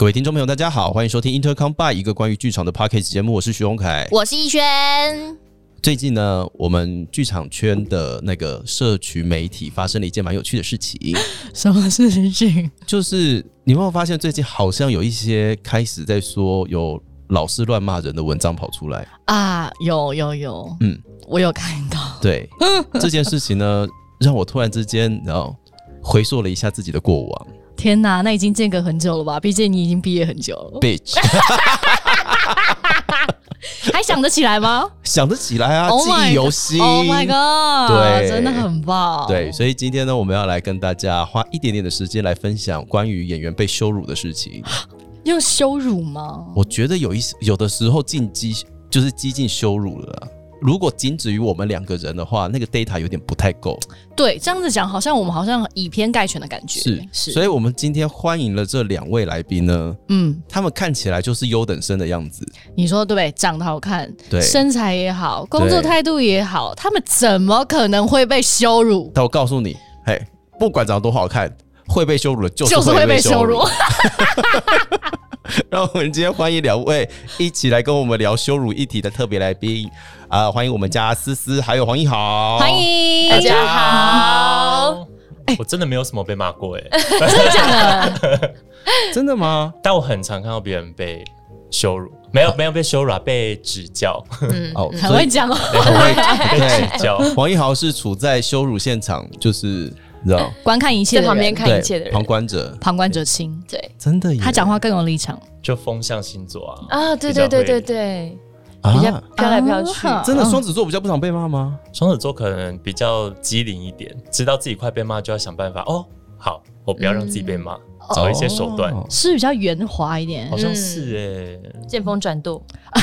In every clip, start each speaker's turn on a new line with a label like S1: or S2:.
S1: 各位听众朋友，大家好，欢迎收听 Intercom by 一个关于剧场的 p a c k a g e 节目，我是徐荣凯。
S2: 我是逸轩。
S1: 最近呢，我们剧场圈的那个社群媒体发生了一件蛮有趣的事情，
S2: 什么事情？
S1: 就是你有没有发现最近好像有一些开始在说有老师乱骂人的文章跑出来
S2: 啊？有有有，嗯，我有看到。
S1: 对 这件事情呢，让我突然之间然后回溯了一下自己的过往。
S2: 天哪，那已经间隔很久了吧？毕竟你已经毕业很久了。
S1: Bitch，
S2: 还想得起来吗？
S1: 想得起来啊！记忆犹新。
S2: Oh my god！
S1: 对，
S2: 真的很棒。
S1: 对，所以今天呢，我们要来跟大家花一点点的时间来分享关于演员被羞辱的事情。
S2: 用羞辱吗？
S1: 我觉得有一有的时候进击就是激进羞辱了。如果仅止于我们两个人的话，那个 data 有点不太够。
S2: 对，这样子讲，好像我们好像以偏概全的感觉。
S1: 是是，所以我们今天欢迎了这两位来宾呢。嗯，他们看起来就是优等生的样子。
S2: 你说对不对？长得好看，
S1: 对，
S2: 身材也好，工作态度也好，他们怎么可能会被羞辱？
S1: 但我告诉你，嘿，不管长得多好看，会被羞辱的，
S2: 就是会被羞辱。
S1: 让 我们今天欢迎两位一起来跟我们聊羞辱议题的特别来宾啊！欢迎我们家思思还有黄一豪，
S2: 欢迎
S3: 大家好。哎，我真的没有什么被骂过哎，
S2: 真的假的？
S1: 真的吗？
S3: 但我很常看到别人被羞辱，没有没有被羞辱，被指教。
S2: 嗯，哦，很会讲哦，
S1: 很
S3: 会被指教。
S1: 黄一豪是处在羞辱现场，就是。你知道，
S2: 观看一切，
S4: 在旁边看一切的人，
S1: 旁观者，
S2: 旁观者清，
S4: 对，
S1: 真的，
S2: 他讲话更有立场，
S3: 就风象星座
S4: 啊，啊，对对对对对，比较飘来飘去，
S1: 真的，双子座比较不常被骂吗？
S3: 双子座可能比较机灵一点，知道自己快被骂就要想办法，哦，好，我不要让自己被骂。找一些手段。
S2: 是比较圆滑一点，
S3: 好像是哎，
S4: 见风转舵。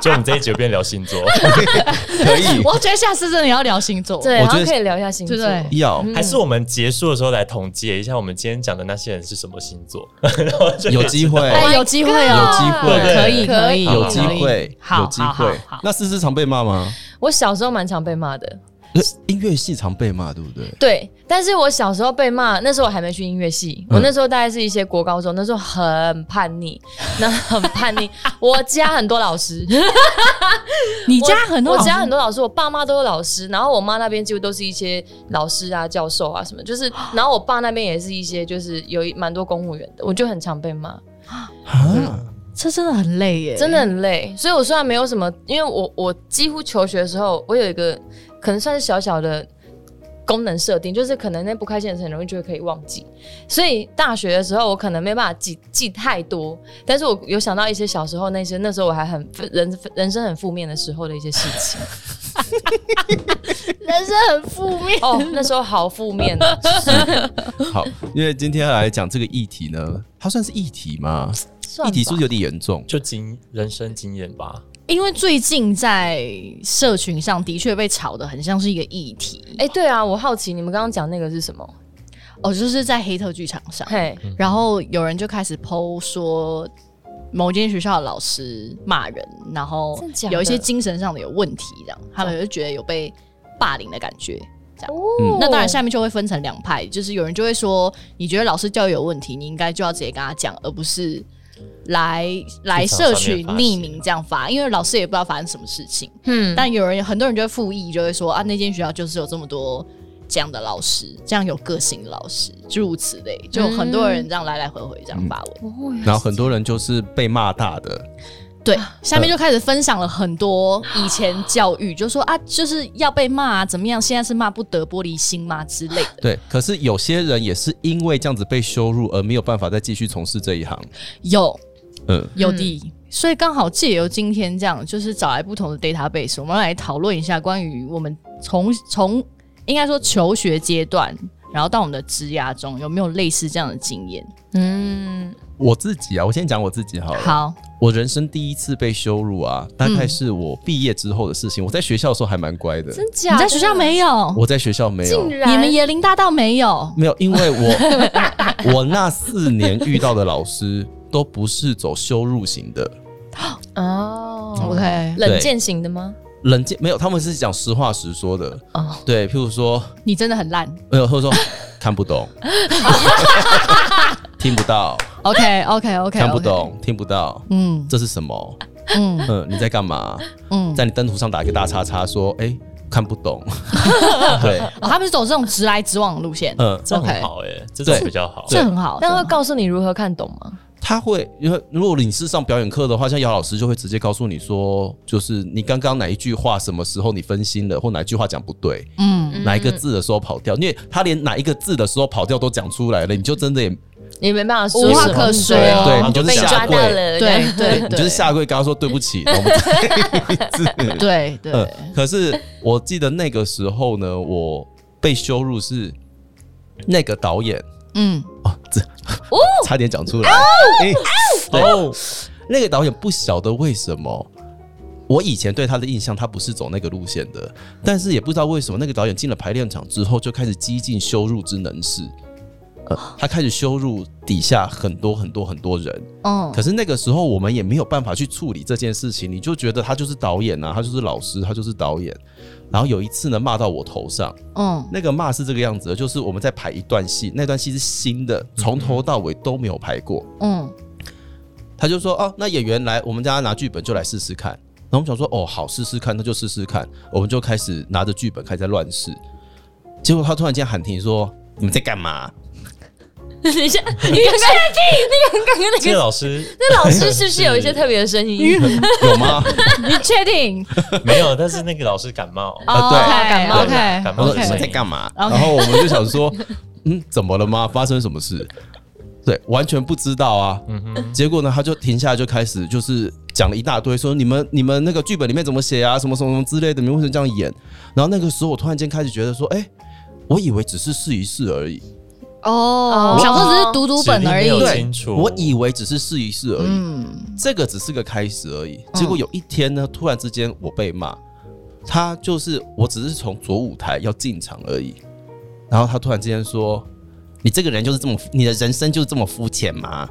S3: 就我们这一集变聊星座，
S1: 可以。
S2: 我觉得下次真的要聊星座，
S4: 对，我觉得可以聊一下星座。
S1: 要。
S3: 还是我们结束的时候来统计一下，我们今天讲的那些人是什么星座？
S1: 有机会，
S2: 有机会
S1: 哦，有机会，
S2: 可以，可以，
S1: 有机会，有机会。那思思常被骂吗？
S4: 我小时候蛮常被骂的。
S1: 音乐系常被骂，对不对？
S4: 对，但是我小时候被骂，那时候我还没去音乐系，我那时候大概是一些国高中，那时候很叛逆，那很叛逆。我家很多老师，
S2: 你家很多，
S4: 我家很多老师，我爸妈都是老师，然后我妈那边几乎都是一些老师啊、教授啊什么，就是，然后我爸那边也是一些，就是有蛮多公务员的，我就很常被骂。
S2: 啊，这真的很累耶，
S4: 真的很累。所以我虽然没有什么，因为我我几乎求学的时候，我有一个。可能算是小小的功能设定，就是可能那不开心的事很容易就会可以忘记，所以大学的时候我可能没办法记记太多，但是我有想到一些小时候那些那时候我还很人人生很负面的时候的一些事情，
S2: 人生很负面
S4: 哦，那时候好负面。
S1: 好，因为今天要来讲这个议题呢，它算是议题吗？议题是不是有点严重？
S3: 就经人生经验吧。
S2: 因为最近在社群上的确被炒的很像是一个议题。
S4: 哎，对啊，我好奇你们刚刚讲那个是什么？
S2: 哦，就是在黑特剧场上，嘿，然后有人就开始剖说某间学校的老师骂人，然后有一些精神上的有问题，这样他们就觉得有被霸凌的感觉。这样，哦那当然下面就会分成两派，就是有人就会说，你觉得老师教育有问题，你应该就要直接跟他讲，而不是。来来社群匿名这样发，因为老师也不知道发生什么事情。嗯，但有人很多人就会附议，就会说啊，那间学校就是有这么多这样的老师，这样有个性的老师，诸如此类，就很多人这样来来回回这样发文。
S1: 然后很多人就是被骂大的。
S2: 对，下面就开始分享了很多以前 教育，就说啊，就是要被骂啊，怎么样？现在是骂不得玻璃心吗之类的？
S1: 对，可是有些人也是因为这样子被羞辱而没有办法再继续从事这一行。
S2: 有，嗯，有的，所以刚好借由今天这样，就是找来不同的 database，我们来讨论一下关于我们从从应该说求学阶段，然后到我们的职涯中有没有类似这样的经验？嗯。
S1: 我自己啊，我先讲我自己好了。
S2: 好，
S1: 我人生第一次被羞辱啊，大概是我毕业之后的事情。我在学校的时候还蛮乖的，
S4: 真假？
S2: 你在学校没有？
S1: 我在学校没有。
S2: 你们椰林大道没有？
S1: 没有，因为我 我那四年遇到的老师都不是走羞辱型的。
S2: 哦，OK，
S4: 冷箭型的吗？
S1: 冷箭没有，他们是讲实话实说的。哦，对，譬如说
S2: 你真的很烂，
S1: 没有，或者说 看不懂。听不到。
S2: OK OK OK，
S1: 看不懂，听不到。嗯，这是什么？嗯嗯，你在干嘛？嗯，在你灯图上打一个大叉叉，说哎看不懂。对，
S2: 他们是走这种直来直往的路线。
S3: 嗯，这很好哎，这种比较好，
S2: 这很好。
S4: 但会告诉你如何看懂吗？
S1: 他会，因为如果你是上表演课的话，像姚老师就会直接告诉你说，就是你刚刚哪一句话什么时候你分心了，或哪一句话讲不对，嗯，哪一个字的时候跑掉，因为他连哪一个字的时候跑掉都讲出来了，你就真的也
S4: 你没办法
S2: 无话可说，
S1: 对你就是下跪，
S2: 对对，
S1: 你就是下跪，跟他说对不起，
S2: 对对。
S1: 可是我记得那个时候呢，我被羞辱是那个导演。嗯哦，这 差点讲出来。哦，那个导演不晓得为什么，我以前对他的印象，他不是走那个路线的。但是也不知道为什么，那个导演进了排练场之后，就开始激进羞辱之能事。呃，他开始羞辱底下很多很多很多人。嗯，可是那个时候我们也没有办法去处理这件事情。你就觉得他就是导演啊，他就是老师，他就是导演。然后有一次呢，骂到我头上。嗯，那个骂是这个样子的，就是我们在排一段戏，那段戏是新的，从头到尾都没有排过。嗯，他就说：“哦，那演员来，我们家拿剧本就来试试看。”然后我们想说：“哦，好，试试看，那就试试看。”我们就开始拿着剧本开始在乱试。结果他突然间喊停，说：“你们在干嘛？”
S4: 等一下，你确定？那个刚刚那
S3: 个老师，
S4: 那老师是不 是有一些特别的声音？
S1: 有吗？
S2: 你确定？
S3: 没有，但是那个老师感冒
S1: 啊，对，
S4: 感冒，
S3: 感冒。
S1: 你们在干嘛？然后我们就想说，嗯，怎么了吗？发生什么事？对，完全不知道啊。嗯哼。结果呢，他就停下来，就开始就是讲了一大堆，说你们你们那个剧本里面怎么写啊？什么什么什么之类的，你们为什么这样演？然后那个时候，我突然间开始觉得说，哎，我以为只是试一试而已。
S2: 哦，想说只是读读本而已。
S1: 对，我以为只是试一试而已。嗯，这个只是个开始而已。结果有一天呢，突然之间我被骂，他就是我只是从左舞台要进场而已，然后他突然之间说：“你这个人就是这么，你的人生就是这么肤浅吗？”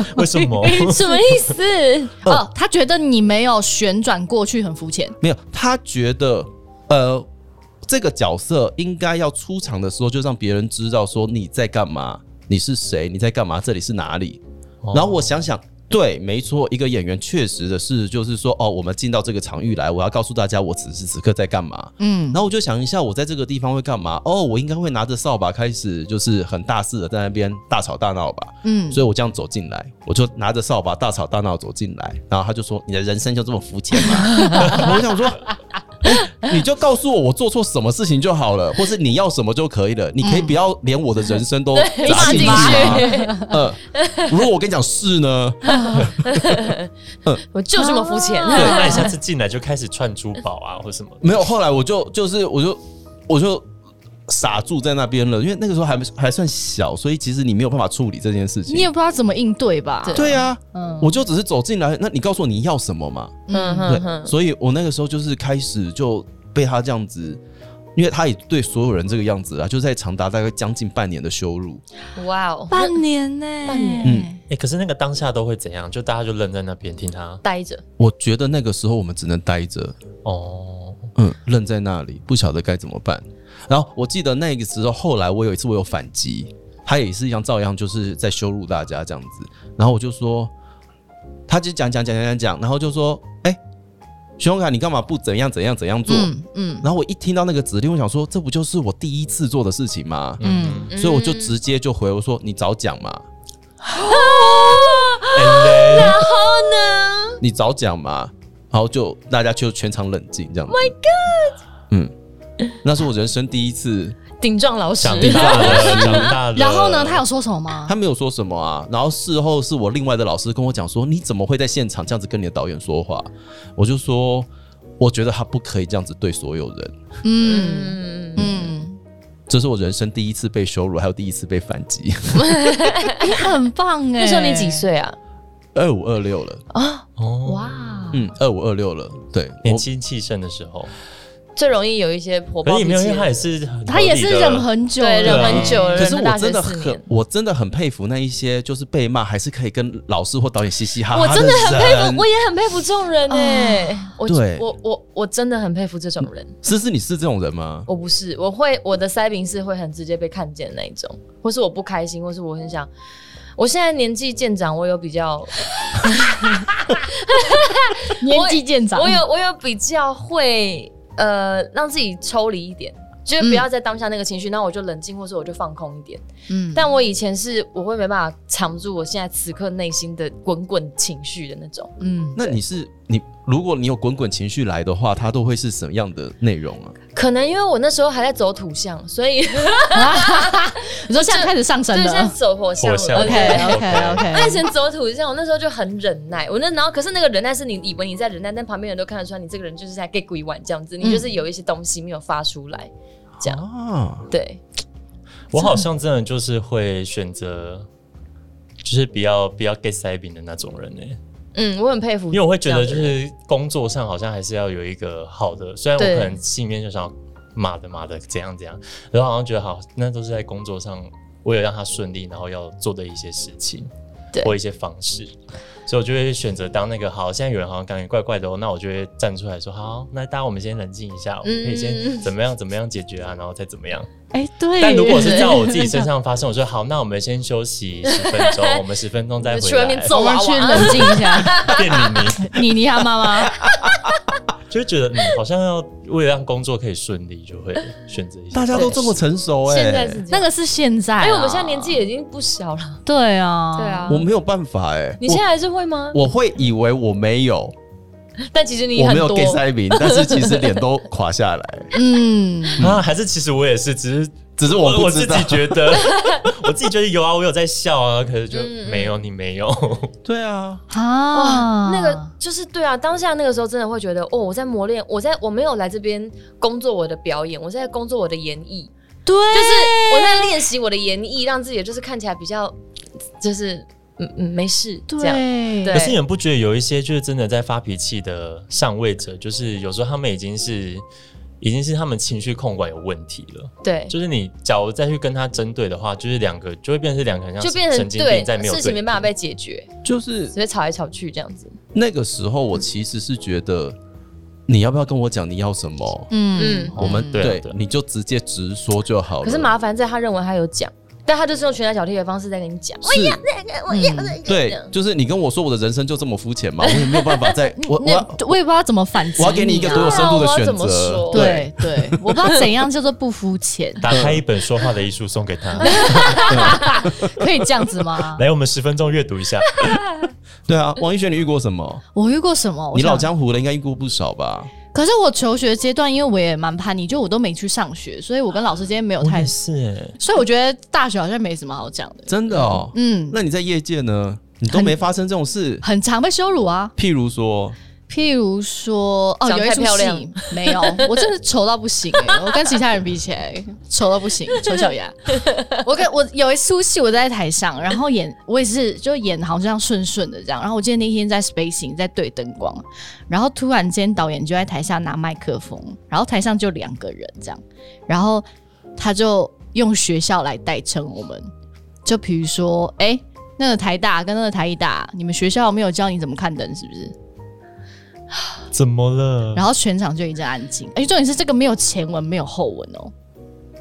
S3: 为什么？
S4: 什么意思？
S2: 哦，他觉得你没有旋转过去很肤浅。
S1: 没有，他觉得呃。这个角色应该要出场的时候，就让别人知道说你在干嘛，你是谁，你在干嘛，这里是哪里。然后我想想，对，没错，一个演员确实的是，就是说，哦，我们进到这个场域来，我要告诉大家我此时此刻在干嘛。嗯，然后我就想一下，我在这个地方会干嘛？哦，我应该会拿着扫把开始，就是很大肆的在那边大吵大闹吧。嗯，所以我这样走进来，我就拿着扫把大吵大闹走进来，然后他就说：“你的人生就这么肤浅吗？” 我想说。你就告诉我我做错什么事情就好了，或是你要什么就可以了。你可以不要连我的人生都砸进去吗？嗯，如果我跟你讲是呢？
S4: 我就这么肤浅。
S3: 对，那你下次进来就开始串珠宝啊，或什么？
S1: 没有，后来我就就是我就我就傻住在那边了，因为那个时候还还算小，所以其实你没有办法处理这件事情，
S2: 你也不知道怎么应对吧？
S1: 对啊，嗯，我就只是走进来，那你告诉我你要什么嘛？嗯哼，对，所以我那个时候就是开始就。被他这样子，因为他也对所有人这个样子啊，就在长达大概将近半年的羞辱。
S2: 哇哦，半年呢？
S4: 半年。嗯，
S3: 哎，可是那个当下都会怎样？就大家就愣在那边听他
S4: 待着。
S1: 我觉得那个时候我们只能待着。哦，嗯，愣在那里，不晓得该怎么办。然后我记得那个时候，后来我有一次我有反击，他也是一样，照样就是在羞辱大家这样子。然后我就说，他就讲讲讲讲讲讲，然后就说，哎。徐宏凯，你干嘛不怎样怎样怎样做？嗯，然后我一听到那个指令，我想说，这不就是我第一次做的事情吗？嗯，所以我就直接就回我说，你早讲嘛。
S4: 然后呢？
S1: 你早讲嘛。然后就大家就全场冷静这样。
S4: My God！
S1: 嗯，那是我人生第一次。
S4: 顶撞老师，
S2: 然后呢？他有说什么吗？
S1: 他没有说什么啊。然后事后是我另外的老师跟我讲说：“你怎么会在现场这样子跟你的导演说话？”我就说：“我觉得他不可以这样子对所有人。”嗯嗯，这是我人生第一次被羞辱，还有第一次被反击。
S2: 你很棒哎！
S4: 那时候你几岁啊？
S1: 二五二六了啊！哦哇，嗯，二五二六了，对，
S3: 年轻气盛的时候。
S4: 最容易有一些火爆脾气，
S3: 他也是
S2: 他也是忍很久，
S4: 忍很久了。
S1: 可是我真的很，我真的很佩服那一些就是被骂还是可以跟老师或导演嘻嘻哈哈。
S4: 我真的很佩服，我也很佩服这种人哎。对，我我我真的很佩服这种人。
S1: 思思，你是这种人吗？
S4: 我不是，我会我的腮饼是会很直接被看见那一种，或是我不开心，或是我很想我现在年纪渐长，我有比较
S2: 年纪渐长，
S4: 我有我有比较会呃让自己抽离一点。就是不要在当下那个情绪，那我就冷静，或者我就放空一点。嗯，但我以前是我会没办法藏住我现在此刻内心的滚滚情绪的那种。
S1: 嗯，那你是你，如果你有滚滚情绪来的话，它都会是什么样的内容啊？
S4: 可能因为我那时候还在走土象，所以
S2: 你说 现在开始上升了，
S4: 现在走火象了。
S2: OK OK OK。
S4: 那以前走土象，我那时候就很忍耐。我那然后可是那个忍耐是你以为你在忍耐，但旁边人都看得出来，你这个人就是在 get 鬼玩这样子，你就是有一些东西没有发出来。这样啊对，
S3: 我好像真的就是会选择，就是比较比较 get 塞饼的那种人呢。
S4: 嗯，我很佩服，因
S3: 为我会觉得就是工作上好像还是要有一个好的，虽然我可能心里面就想骂的骂的怎样怎样，然后好像觉得好，那都是在工作上为了让他顺利，然后要做的一些事情。或一些方式，所以我就会选择当那个好。现在有人好像感觉怪怪的哦，那我就会站出来说：“好，那大家我们先冷静一下，我们可以先怎么样怎么样解决啊，然后再怎么样。”
S2: 哎，对。
S3: 但如果是在我自己身上发生，我说：“好，那我们先休息十分钟，我们十分钟再回来。”去外
S4: 面走啊，
S2: 去冷静一下。
S3: 变妮
S2: 妮，妮妮她妈妈。
S3: 就觉得嗯，好像要为了让工作可以顺利，就会选择一些。
S1: 大家都这么成熟哎，
S4: 现在是
S2: 那个是现在，
S4: 因为我们现在年纪已经不小了。
S2: 对啊，
S4: 对啊，
S1: 我没有办法哎。
S4: 你现在还是会吗？
S1: 我会以为我没有，
S4: 但其实你
S1: 我没有给塞饼，但是其实脸都 垮下来。
S3: 嗯啊，还是其实我也是，只是。只是我我自己觉得，我自己觉得有啊，我有在笑啊，可是就没有你没有。
S1: 对啊，
S4: 啊，那个就是对啊，当下那个时候真的会觉得，哦，我在磨练，我在我没有来这边工作我的表演，我在工作我的演绎，
S2: 对，
S4: 就是我在练习我的演绎，让自己就是看起来比较，就是嗯嗯没事这样。
S3: 可是你们不觉得有一些就是真的在发脾气的上位者，就是有时候他们已经是。已经是他们情绪控管有问题了。
S4: 对，
S3: 就是你假如再去跟他针对的话，就是两个就会变成两个人，
S4: 就变成
S3: 对事
S4: 情没办法被解决，
S1: 就是
S4: 直接吵来吵去这样子。
S1: 那个时候我其实是觉得，你要不要跟我讲你要什么？嗯嗯，我们对你就直接直说就好了。
S4: 可是麻烦在他认为他有讲。但他就是用拳打脚踢的方式在跟你讲，我要那个，我要那个。
S1: 对，就是你跟我说我的人生就这么肤浅嘛？我也没有办法再，我
S2: 我我也不知道怎么反击。
S1: 我要给你一个多有深度的选择。
S2: 对对，我不知道怎样叫做不肤浅。
S3: 打开一本说话的艺术送给他，
S2: 可以这样子吗？
S3: 来，我们十分钟阅读一下。
S1: 对啊，王一轩，你遇过什么？
S2: 我遇过什么？
S1: 你老江湖了，应该遇过不少吧？
S2: 可是我求学阶段，因为我也蛮叛逆，就我都没去上学，所以我跟老师之间没有太
S3: 是，
S2: 所以我觉得大学好像没什么好讲的。
S1: 真的哦，嗯，那你在业界呢？你都没发生这种事？
S2: 很常被羞辱啊，
S1: 譬如说。
S2: 譬如说，哦，有一出戏没有，我真的丑到不行哎！我跟其他人比起来，丑到不行，丑小鸭。我跟我有一出戏，我在台上，然后演，我也是就演，好像顺顺的这样。然后我记得那天在 spacing，在对灯光，然后突然间导演就在台下拿麦克风，然后台上就两个人这样，然后他就用学校来代称我们，就比如说，哎，那个台大跟那个台艺大，你们学校没有教你怎么看灯，是不是？
S3: 怎么了？
S2: 然后全场就一阵安静。哎，重点是这个没有前文，没有后文哦。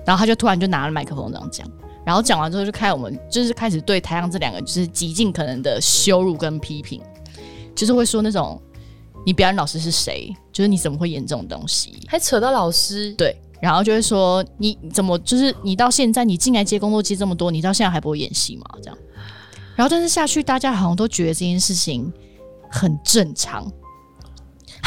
S2: 然后他就突然就拿了麦克风这样讲，然后讲完之后就开我们就是开始对台上这两个就是极尽可能的羞辱跟批评，就是会说那种你表演老师是谁？就是你怎么会演这种东西？
S4: 还扯到老师？
S2: 对，然后就会说你怎么就是你到现在你进来接工作接这么多，你到现在还不会演戏吗？这样。然后但是下去大家好像都觉得这件事情很正常。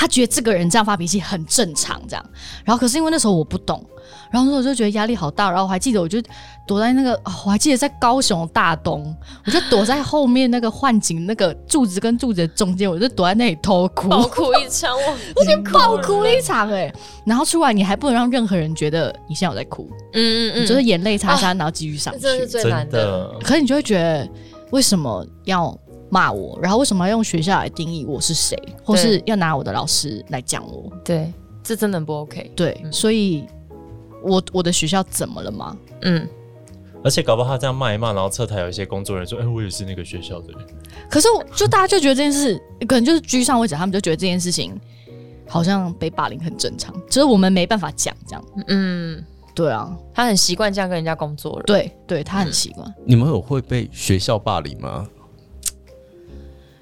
S2: 他觉得这个人这样发脾气很正常，这样。然后可是因为那时候我不懂，然后那时候就觉得压力好大。然后我还记得，我就躲在那个，我还记得在高雄大东，我就躲在后面那个幻景那个柱子跟柱子的中间，我就躲在那里偷哭，
S4: 爆哭一场，
S2: 我我就爆哭一场哎。然后出来你还不能让任何人觉得你现在有在哭，嗯嗯嗯，就是眼泪擦擦，然后继续上去，
S4: 这是最难的。
S2: 可是你就会觉得为什么要？骂我，然后为什么要用学校来定义我是谁，或是要拿我的老师来讲我？
S4: 对，这真的不 OK。
S2: 对，所以，我我的学校怎么了吗？嗯，
S3: 而且搞不好他这样骂一骂，然后侧台有一些工作人员说：“哎，我也是那个学校的人。”
S2: 可是，就大家就觉得这件事，可能就是居上位者，他们就觉得这件事情好像被霸凌很正常，只是我们没办法讲这样。嗯。对啊，
S4: 他很习惯这样跟人家工作了。
S2: 对，对他很习惯。
S1: 你们有会被学校霸凌吗？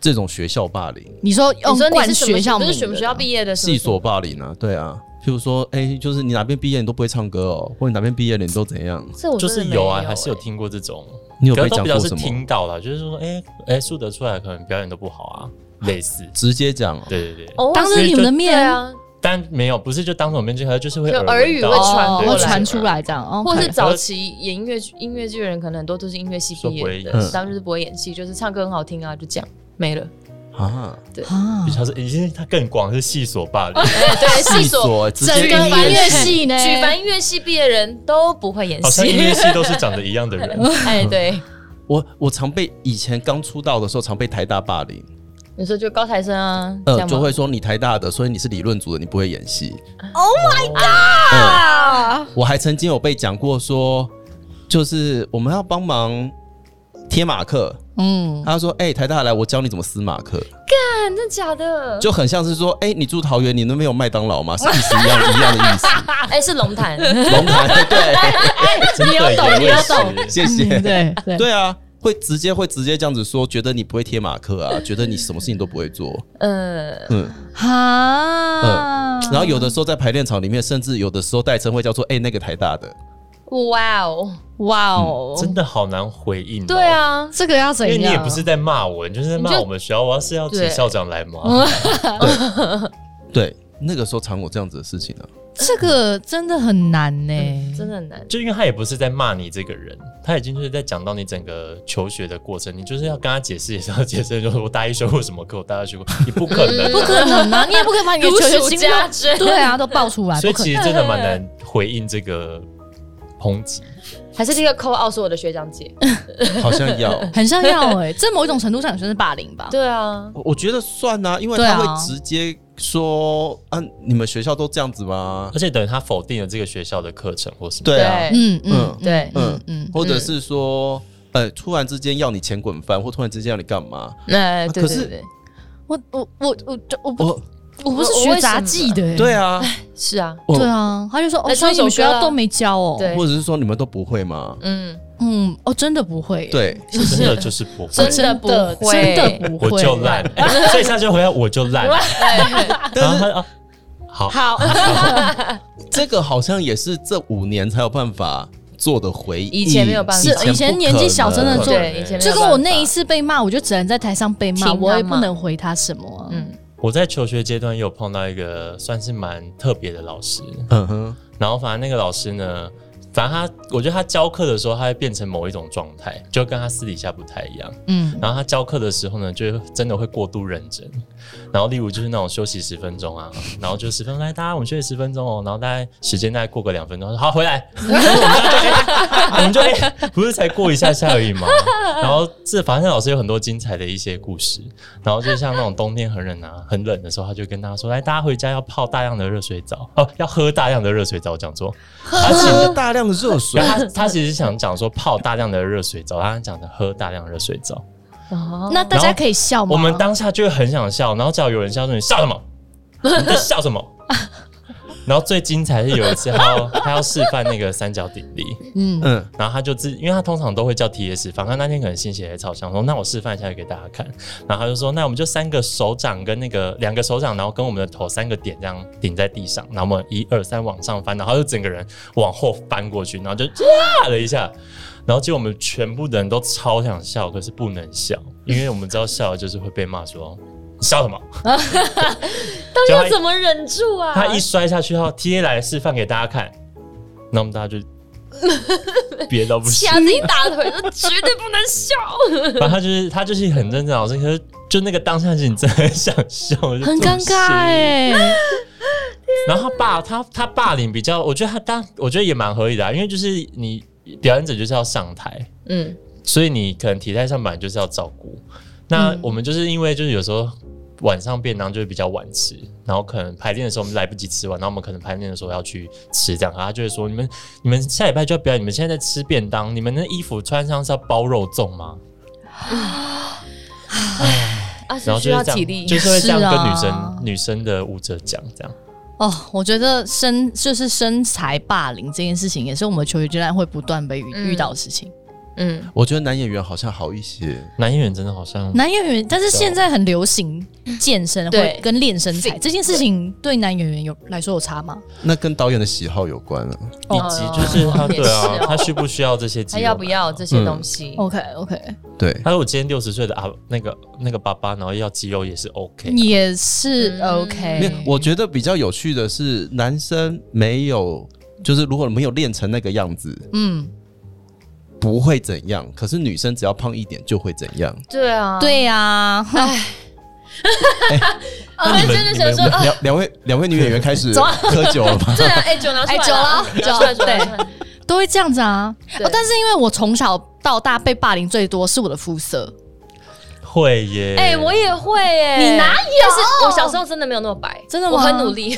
S1: 这种学校霸凌，
S2: 你说
S4: 你说
S2: 你是学校
S4: 不是什么学校毕业的
S1: 系所霸凌啊？对啊，譬如说，哎，就是你哪边毕业你都不会唱歌哦，或者哪边毕业的你都怎样？
S4: 这我
S3: 就是有啊，还是有听过这种。
S1: 你有被讲过
S3: 什么？听到了，就是说，哎哎，树德出来可能表演都不好啊，类似
S1: 直接讲。
S3: 对对对，
S2: 当着你们的面啊。
S3: 但没有，不是就当着我面就就是会
S4: 耳语会传
S2: 会传出来这样，
S4: 或是早期演音乐音乐剧的人，可能很多都是音乐系毕业的，当然就是不会演戏，就是唱歌很好听啊，就这样没了啊。对
S3: 啊，比较是已经他更广是系所罢了。
S4: 对系所
S2: 整个音乐系呢，
S4: 举凡音乐系毕业人都不会演戏，
S3: 好像音乐系都是长得一样的人。
S4: 哎，对
S1: 我我常被以前刚出道的时候常被台大霸凌。
S4: 你说就高材生啊，
S1: 呃，就会说你台大的，所以你是理论组的，你不会演戏。
S2: Oh my god！
S1: 我还曾经有被讲过说，就是我们要帮忙贴马克，嗯，他说，哎，台大来，我教你怎么撕马克。
S4: 干，真的假的？
S1: 就很像是说，哎，你住桃园，你那边有麦当劳吗？是意思一样一样的意思。
S4: 哎，是龙潭，
S1: 龙潭 对。
S2: 你有懂，你有懂，
S1: 谢谢。
S2: 对
S1: 对对啊。会直接会直接这样子说，觉得你不会贴马克啊，觉得你什么事情都不会做。嗯嗯哈嗯，然后有的时候在排练场里面，甚至有的时候代称会叫做哎那个台大的。
S4: 哇哦哇哦，
S3: 真的好难回应。
S4: 对啊，
S2: 这个要怎样？
S3: 因为你也不是在骂我，你就是在骂我们学校。我要是要请校长来吗？
S1: 对，那个时候常有这样子的事情呢。
S2: 这个真的很难呢，
S4: 真的很难。
S3: 就因为他也不是在骂你这个人，他已经就是在讲到你整个求学的过程，你就是要跟他解释，也是要解释，就是我大一学过什么课，我大二学过，你不可能，
S2: 不可能啊！你也不可以把你的求学经
S4: 历，
S2: 对啊，都爆出来。
S3: 所以其实真的蛮难回应这个抨击。
S4: 还是这个扣奥是我的学长姐，
S1: 好像要，
S2: 很像要哎，这某一种程度上也算是霸凌吧？
S4: 对啊，
S1: 我觉得算啊，因为他会直接说啊，你们学校都这样子吗？
S3: 而且等于他否定了这个学校的课程或什么？
S1: 对啊，
S4: 嗯嗯，对，
S1: 嗯嗯，或者是说，呃，突然之间要你钱滚翻，或突然之间要你干嘛？
S4: 哎，可是
S2: 我我我我我不。我不是学杂技的，
S1: 对啊，
S4: 是啊，
S2: 对啊，他就说，哦，所以你们学校都没教哦，
S1: 或者是说你们都不会吗？
S2: 嗯。嗯，哦，真的不会，
S1: 对，
S3: 真的就是不会，
S4: 真的不会，
S2: 真的不会，
S3: 我就烂，所以下次回来我就烂，
S1: 但是
S3: 好，
S4: 好，
S1: 这个好像也是这五年才有办法做的回忆，
S4: 以前没有办法，
S2: 以前年纪小真的做，
S4: 以前
S2: 就跟我那一次被骂，我就只能在台上被骂，我也不能回他什么，嗯。
S3: 我在求学阶段也有碰到一个算是蛮特别的老师，嗯哼，然后反正那个老师呢。反正他，我觉得他教课的时候，他会变成某一种状态，就跟他私底下不太一样。嗯，然后他教课的时候呢，就真的会过度认真。然后例如就是那种休息十分钟啊，然后就十分钟来，大家我们休息十分钟哦。然后大概时间大概过个两分钟，说好回来。我们就不是才过一下下而已嘛。然后这反正老师有很多精彩的一些故事。然后就像那种冬天很冷啊，很冷的时候，他就跟大家说：来，大家回家要泡大量的热水澡哦，要喝大量的热水澡。讲座，
S1: 而且大量。热水，
S3: 他他其实想讲说泡大量的热水澡，他讲的喝大量热水澡。
S2: 哦，那大家可以笑吗？
S3: 我们当下就会很想笑，然后只要有人笑说你笑什么？你在笑什么？然后最精彩是有一次，他要他要示范那个三角鼎立，嗯。嗯，然后他就自，因为他通常都会叫 T S 反正那天可能心血来潮，想说那我示范一下给大家看，然后他就说那我们就三个手掌跟那个两个手掌，然后跟我们的头三个点这样顶在地上，然后我们一二三往上翻，然后就整个人往后翻过去，然后就哇了一下，然后结果我们全部的人都超想笑，可是不能笑，因为我们知道笑就是会被骂说。笑什么？到
S4: 底要怎么忍住啊？
S3: 他一摔下去，他贴来示范给大家看，那我们大家就憋到不行，
S4: 掐自己大腿，说绝对不能笑。
S3: 反正他就是他就是很认真老师，可是就那个当下是你真的很想笑，
S2: 很尴尬哎。
S3: 然后他霸他他霸凌比较，我觉得他当我觉得也蛮合理的，啊，因为就是你表演者就是要上台，嗯，所以你可能体态上本来就是要照顾。那我们就是因为就是有时候。晚上便当就会比较晚吃，然后可能排练的时候我们来不及吃完，然后我们可能排练的时候要去吃这样，他就会说：“你们你们下礼拜就要表演，你们现在在吃便当，你们的衣服穿上是要包肉粽吗？”
S4: 啊，然后就是这样，
S3: 就是会这样跟女生女生的舞者讲这样。
S2: 哦，我觉得身就是身材霸凌这件事情，也是我们球员阶段会不断被遇遇到的事情。
S1: 嗯，我觉得男演员好像好一些，
S3: 男演员真的好像
S2: 男演员，但是现在很流行健身，对，跟练身材这件事情对男演员有来说有差吗？
S1: 那跟导演的喜好有关了，
S3: 以及就是他对啊，他需不需要这些？
S4: 他要不要这些东西
S2: ？OK OK，
S1: 对。
S3: 他说我今天六十岁的啊，那个那个爸爸，然后要肌肉也是 OK，
S2: 也是 OK。
S1: 我觉得比较有趣的是，男生没有，就是如果没有练成那个样子，嗯。不会怎样，可是女生只要胖一点就会怎样。
S4: 对啊，
S2: 对啊，哎，
S3: 那你们
S1: 两两位两位女演员开始 喝酒了吗？
S4: 对啊，哎，酒拿出来，
S2: 酒了，
S4: 酒对，
S2: 都会这样子啊。但是因为我从小到大被霸凌最多是我的肤色。
S3: 会耶，
S4: 哎，我也会耶。
S2: 你哪有？
S4: 是我小时候真的没有那么白，
S2: 真的吗？
S4: 我很努力。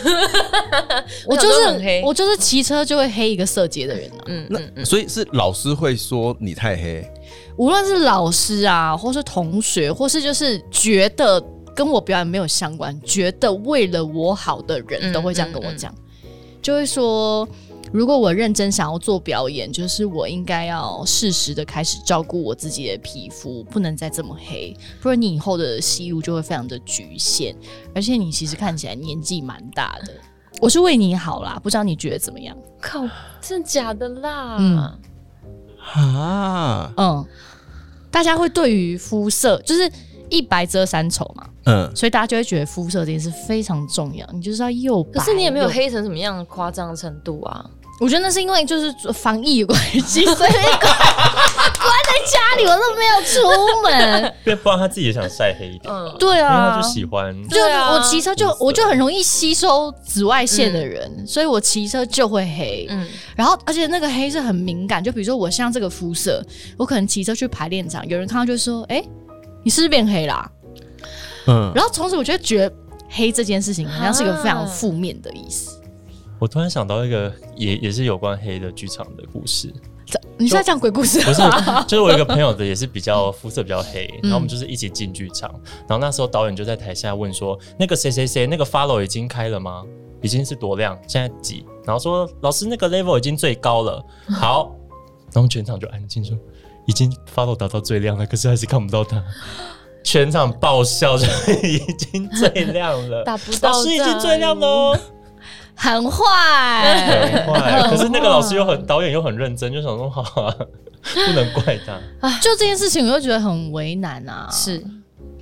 S2: 我就是很黑，我就是骑车就会黑一个色阶的人啊。
S1: 嗯，那所以是老师会说你太黑，
S2: 无论是老师啊，或是同学，或是就是觉得跟我表演没有相关，觉得为了我好的人都会这样跟我讲，就会说。如果我认真想要做表演，就是我应该要适时的开始照顾我自己的皮肤，不能再这么黑，不然你以后的戏路就会非常的局限。而且你其实看起来年纪蛮大的，我是为你好啦，不知道你觉得怎么样？
S4: 靠，真的假的啦？嗯，
S2: 啊，嗯，大家会对于肤色就是一白遮三丑嘛，嗯，所以大家就会觉得肤色这件事非常重要，你就是要又白，
S4: 可是你也没有黑成什么样夸张程度啊。
S2: 我觉得那是因为就是防疫有关系，所以关在家里，我都没有出门。
S3: 因为不然他自己也想晒黑一点。嗯，
S2: 对啊，
S3: 他就喜欢。
S2: 就我骑车就我就很容易吸收紫外线的人，所以我骑车就会黑。嗯，然后而且那个黑是很敏感，就比如说我像这个肤色，我可能骑车去排练场，有人看到就说：“哎，你是不是变黑啦？”嗯，然后从此我就觉得黑这件事情好像是一个非常负面的意思。
S3: 我突然想到一个也也是有关黑的剧场的故事。
S2: 你是在讲鬼故事？
S3: 不是，就是我一个朋友的，也是比较肤色比较黑，然后我们就是一起进剧场，然后那时候导演就在台下问说：“那个谁谁谁，那个 follow 已经开了吗？已经是多亮？现在几？”然后说：“老师，那个 level 已经最高了。”好，然后全场就安静说：“已经 follow 达到最亮了，可是还是看不到他。”全场爆笑，说：“已经最亮了，
S4: 打不到，
S3: 老师已经最亮了。”
S2: 很坏，
S3: 很坏。可是那个老师又很，导演又很认真，就想说，好啊，不能怪他。
S2: 就这件事情，我又觉得很为难啊。
S4: 是，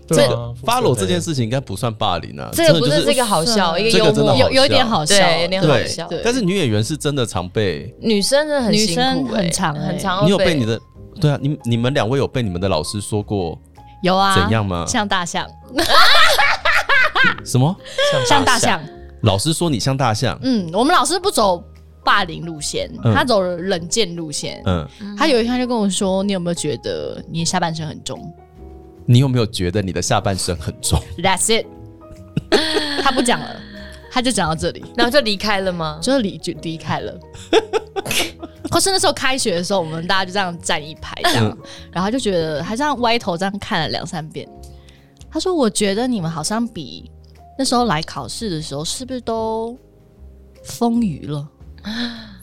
S3: 这
S1: follow 这件事情应该不算霸凌啊。
S4: 这个不是这个好笑，一个幽默，
S2: 有有一点好笑，
S4: 有点好笑。
S1: 但是女演员是真的常被
S4: 女生真的很
S2: 辛苦很长
S4: 很长。
S1: 你有被你的对啊？你你们两位有被你们的老师说过
S2: 有啊？
S1: 怎样吗？
S2: 像大象？
S1: 什么？
S2: 像大象？
S1: 老师说你像大象。
S2: 嗯，我们老师不走霸凌路线，他走冷箭路线。嗯，他有一天就跟我说：“你有没有觉得你下半身很重？
S1: 你有没有觉得你的下半身很重
S2: ？”That's it。他不讲了，他就讲到这里，
S4: 然后就离开了吗？
S2: 就离就离开了。或是那时候开学的时候，我们大家就这样站一排，这样，然后就觉得还这样歪头这样看了两三遍。他说：“我觉得你们好像比……”那时候来考试的时候，是不是都丰腴了？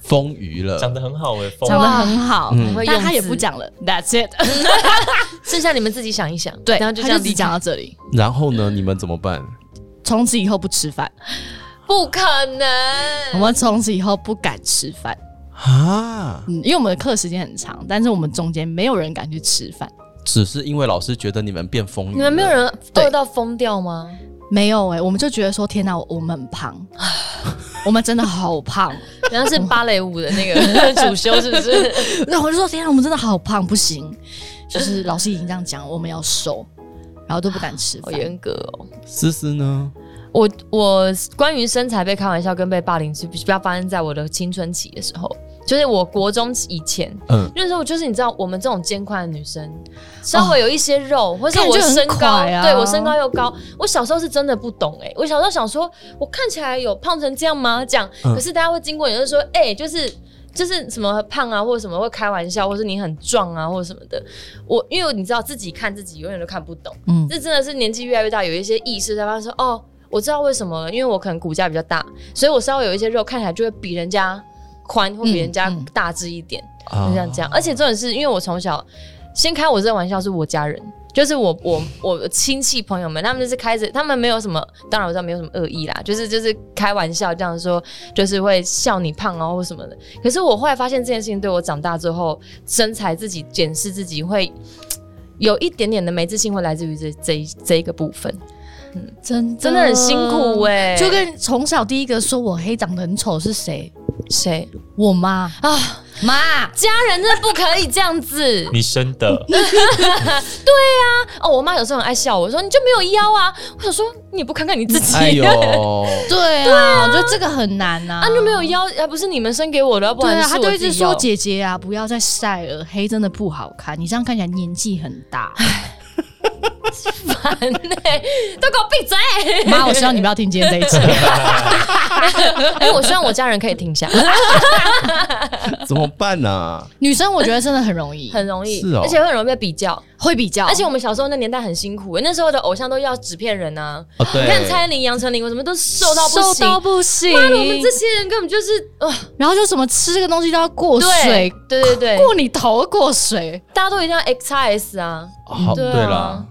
S1: 丰腴了，
S3: 讲的很好哎，
S2: 讲的很好，但他也不讲了。That's it，
S4: 剩下你们自己想一想。
S2: 对，
S4: 然后
S2: 就这样子讲到这里。
S1: 然后呢？你们怎么办？
S2: 从此以后不吃饭？
S4: 不可能！
S2: 我们从此以后不敢吃饭啊！嗯，因为我们的课时间很长，但是我们中间没有人敢去吃饭。
S1: 只是因为老师觉得你们变丰腴，
S4: 你们没有人饿到疯掉吗？
S2: 没有哎，我们就觉得说天哪，我们很胖，我们真的好胖，
S4: 好像是芭蕾舞的那个 主修是不是？
S2: 然后我就说天哪，我们真的好胖，不行，就是老师已经这样讲，我们要瘦，然后都不敢吃，
S4: 好严格哦。
S1: 思思呢？
S4: 我我关于身材被开玩笑跟被霸凌是比较发生在我的青春期的时候。就是我国中以前，嗯，那时候就是你知道，我们这种肩宽的女生，稍微有一些肉，或者我身高，对我身高又高，我小时候是真的不懂哎，我小时候想说，我看起来有胖成这样吗？这样，可是大家会经过，也就是说，哎，就是就是什么胖啊，或者什么会开玩笑，或者你很壮啊，或者什么的。我因为你知道自己看自己永远都看不懂，嗯，这真的是年纪越来越大，有一些意识，在发现说，哦。我知道为什么了，因为我可能骨架比较大，所以我稍微有一些肉看起来就会比人家宽或比人家大只一点，就像这样。而且重点是因为我从小先开我这个玩笑，是我家人。就是我我我亲戚朋友们，他们就是开着，他们没有什么，当然我知道没有什么恶意啦，就是就是开玩笑这样说，就是会笑你胖啊或什么的。可是我后来发现这件事情对我长大之后身材自己检视自己会有一点点的没自信，会来自于这这这一个部分。
S2: 嗯，真
S4: 真的很辛苦哎，
S2: 就跟从小第一个说我黑长得很丑是谁？
S4: 谁？
S2: 我妈啊，
S4: 妈，家人真的不可以这样子。
S3: 你生的？
S4: 对呀。哦，我妈有时候很爱笑我说你就没有腰啊。我想说你不看看你自己。哎呦，
S2: 对啊，我觉得这个很难呐。
S4: 啊，就没有腰，还不是你们生给我的？不然
S2: 他就一直说姐姐啊，不要再晒了，黑真的不好看。你这样看起来年纪很大。
S4: 烦呢，都给我闭嘴！
S2: 妈，我希望你不要听今天这一集。
S4: 哎，我希望我家人可以听下。
S1: 怎么办呢？
S2: 女生我觉得真的很容易，
S4: 很容易，
S1: 是哦，
S4: 而且会很容易被比较，
S2: 会比较。
S4: 而且我们小时候那年代很辛苦，那时候的偶像都要纸片人啊。你看蔡依林、杨丞琳，我什么都瘦到不行
S2: 瘦到不行。
S4: 妈的，我们这些人根本就是啊，
S2: 然后就什么吃这个东西都要过水，
S4: 对对对，
S2: 过你头过水，
S4: 大家都一定要 X S 啊。
S1: 好，对了。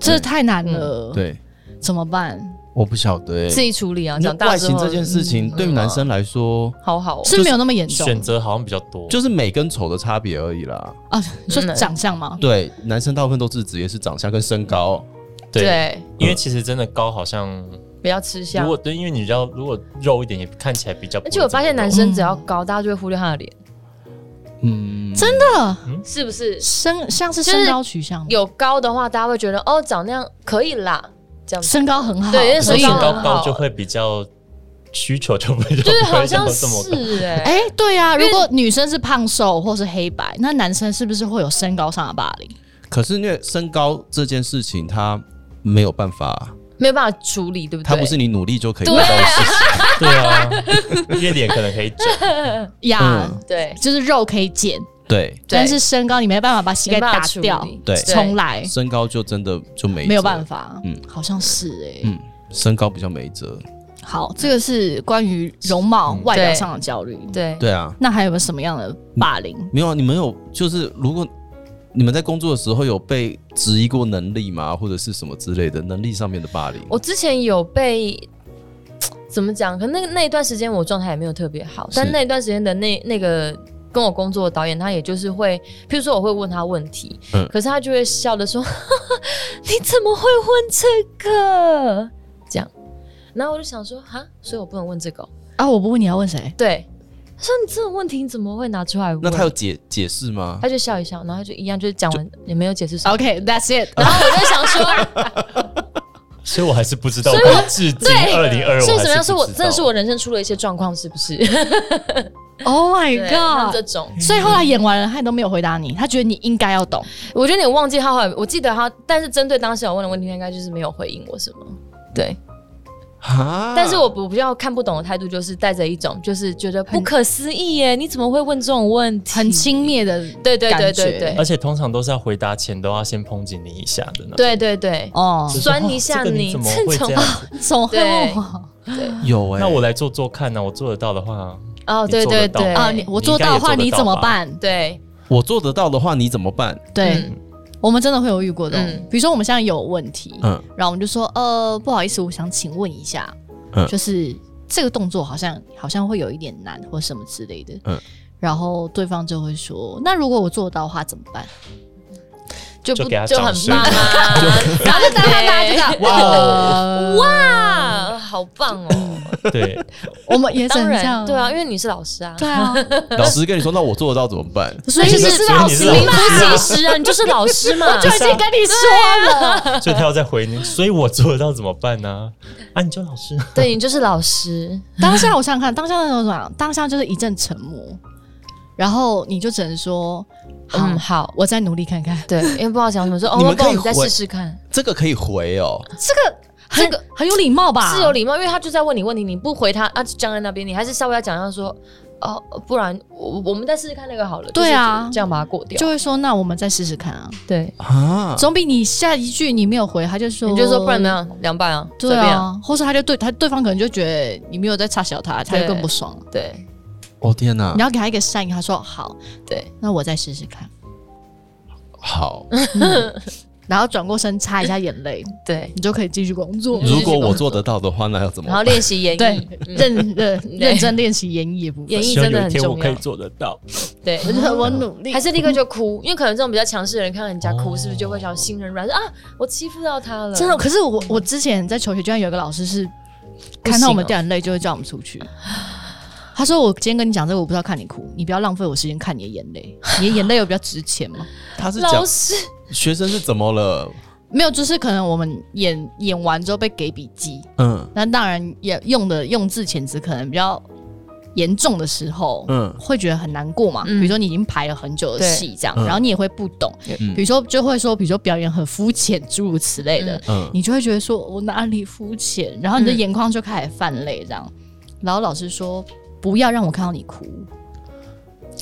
S2: 这太难了，
S1: 对，
S2: 怎么办？
S1: 我不晓得，
S4: 自己处理啊。讲
S1: 外形这件事情，对于男生来说，
S4: 好好
S2: 是没有那么严重，
S3: 选择好像比较多，
S1: 就是美跟丑的差别而已啦。啊，
S2: 说长相吗？
S1: 对，男生大部分都是职业是长相跟身高。
S3: 对，因为其实真的高好像
S4: 比较吃香。
S3: 如果对，因为你知道，如果肉一点也看起来比较。
S4: 而且我发现男生只要高，大家就会忽略他的脸。
S2: 嗯，真的，
S4: 是不是
S2: 身像是身高取向？
S4: 有高的话，大家会觉得哦，长那样可以啦，这样
S2: 身高很好，
S4: 对，身
S3: 高高就会比较需求就会
S4: 就是 好像是哎
S2: 哎，对啊，如果女生是胖瘦或是黑白，那男生是不是会有身高上的霸凌？
S1: 可是因为身高这件事情，他没有办法。
S4: 没有办法处理，对不对？
S1: 他不是你努力就可以做到的事情。
S3: 对啊，因为脸可能可以减
S2: 呀，
S4: 对，
S2: 就是肉可以减，
S1: 对。
S2: 但是身高你没办法把膝盖打掉，
S1: 对，
S2: 重来。
S1: 身高就真的就没
S2: 没有办法，嗯，好像是哎，嗯，
S1: 身高比较没辙。
S2: 好，这个是关于容貌外表上的焦虑，
S4: 对
S1: 对啊。
S2: 那还有没有什么样的霸凌？
S1: 没有啊，你们有就是如果。你们在工作的时候有被质疑过能力吗？或者是什么之类的能力上面的霸凌？
S4: 我之前有被怎么讲？可那那一段时间我状态也没有特别好，但那一段时间的那那个跟我工作的导演，他也就是会，譬如说我会问他问题，嗯，可是他就会笑的说：“ 你怎么会问这个？”这样，然后我就想说：“哈，所以我不能问这个
S2: 啊？我不问你要问谁？
S4: 对。”说你这种问题你怎么会拿出来问？
S1: 那他有解解释吗？
S4: 他就笑一笑，然后就一样，就是讲完也没有解释。
S2: OK，That's it。
S4: 然后我就想说，
S3: 所以我还是不知道。所以我至今二零二，
S4: 所以
S3: 怎么
S4: 样是我真的是我人生出了一些状况，是不是
S2: Oh my god！
S4: 这种，
S2: 所以后来演完了，他都没有回答你，他觉得你应该要懂。
S4: 我觉得你忘记他后来，我记得他，但是针对当时我问的问题，应该就是没有回应我什么。对。但是我不比较看不懂的态度，就是带着一种就是觉得不可思议耶，你怎么会问这种问题？
S2: 很轻蔑的，
S4: 对对对对对。
S3: 而且通常都是要回答前都要先抨击你一下的呢。
S4: 对对对，哦，酸一下你，
S3: 怎么会这样？
S2: 总会
S1: 对有哎，
S3: 那我来做做看呢？我做得到的话，
S4: 哦对对对。啊，
S2: 我做到的话你怎么办？
S4: 对，
S1: 我做得到的话你怎么办？
S2: 对。我们真的会有遇过的，比如说我们现在有问题，嗯，然后我们就说，呃，不好意思，我想请问一下，嗯，就是这个动作好像好像会有一点难或什么之类的，嗯，然后对方就会说，那如果我做到的话怎么办？
S3: 就不就
S4: 很棒啊，然后就当大家知道，哇哇，好棒哦！
S3: 对，
S2: 我们也当然
S4: 对啊，因为你是老师啊，
S2: 对啊，
S1: 老师跟你说，那我做得到怎么办？
S2: 所以你是老师，名
S4: 副其实啊，你就是老师嘛，
S2: 就已经跟你说了，
S3: 所以他要再回你，所以我做得到怎么办呢？啊，你就老师，
S4: 对你就是老师。
S2: 当下我想想看，当下那时候怎么样？当下就是一阵沉默。然后你就只能说，嗯，好，我再努力看看。
S4: 对，因为不知道讲什么，说哦，我们再试试看。
S1: 这个可以回哦，
S2: 这个这个很有礼貌吧？
S4: 是有礼貌，因为他就在问你问题，你不回他啊，僵在那边，你还是稍微要讲一下说，哦，不然我我们再试试看那个好了。
S2: 对啊，
S4: 这样把它过掉，
S2: 就会说那我们再试试看啊。
S4: 对
S2: 啊，总比你下一句你没有回，他就说
S4: 你就说不然怎样凉拌啊，
S2: 对啊，或是他就对他对方可能就觉得你没有在插小他，他就更不爽了。
S4: 对，
S1: 哦天哪，
S2: 你要给他一个善意，他说好，
S4: 对，
S2: 那我再试试看。
S1: 好。
S2: 然后转过身擦一下眼泪，
S4: 对
S2: 你就可以继续工作。
S1: 如果我做得到的话，那要怎么？
S4: 然后练习演
S2: 绎，认 认认真练习演绎部分。
S4: 演绎真的很重要。
S3: 我可以做得到。
S4: 对，
S2: 我努力。
S4: 还是立刻就哭，因为可能这种比较强势的人看到人家哭，是不是就会想心很软？说啊，我欺负到他了。
S2: 真的，可是我我之前在求学，居然有一个老师是看到我们掉眼泪就会叫我们出去。他说：“我今天跟你讲这个，我不知道看你哭，你不要浪费我时间看你的眼泪。你的眼泪有比较值钱吗？”
S1: 他是老师，学生是怎么了？
S2: 没有，就是可能我们演演完之后被给笔记，嗯，那当然也用的用字遣词可能比较严重的时候，嗯，会觉得很难过嘛。比如说你已经排了很久的戏，这样，然后你也会不懂，比如说就会说，比如说表演很肤浅，诸如此类的，嗯，你就会觉得说我哪里肤浅，然后你的眼眶就开始泛泪，这样。然后老师说不要让我看到你哭，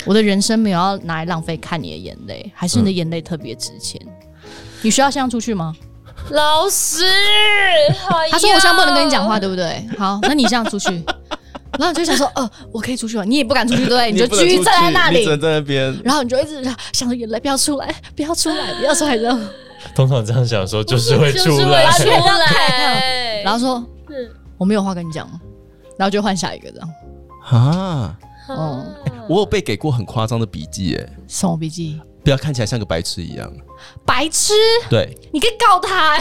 S2: 我的人生没有要拿来浪费看你的眼泪，还是你的眼泪特别值钱。你需要现在出去吗？
S4: 老师，
S2: 他说我现在不能跟你讲话，对不对？好，那你这样出去，然后你就想说，呃，我可以出去吗？你也不敢出去，对不对？你就继续站在那里，
S1: 在那边，
S2: 然后你就一直想着眼泪不要出来，不要出来，不要出来，然后。
S3: 通常这样想说，就是会出
S4: 来，出来，
S2: 然后说，我没有话跟你讲，然后就换下一个这样。啊，
S1: 哦，我有被给过很夸张的笔记，哎，
S2: 什么笔记？
S1: 不要看起来像个白痴一样。
S2: 白痴，
S1: 对，
S2: 你可以告他。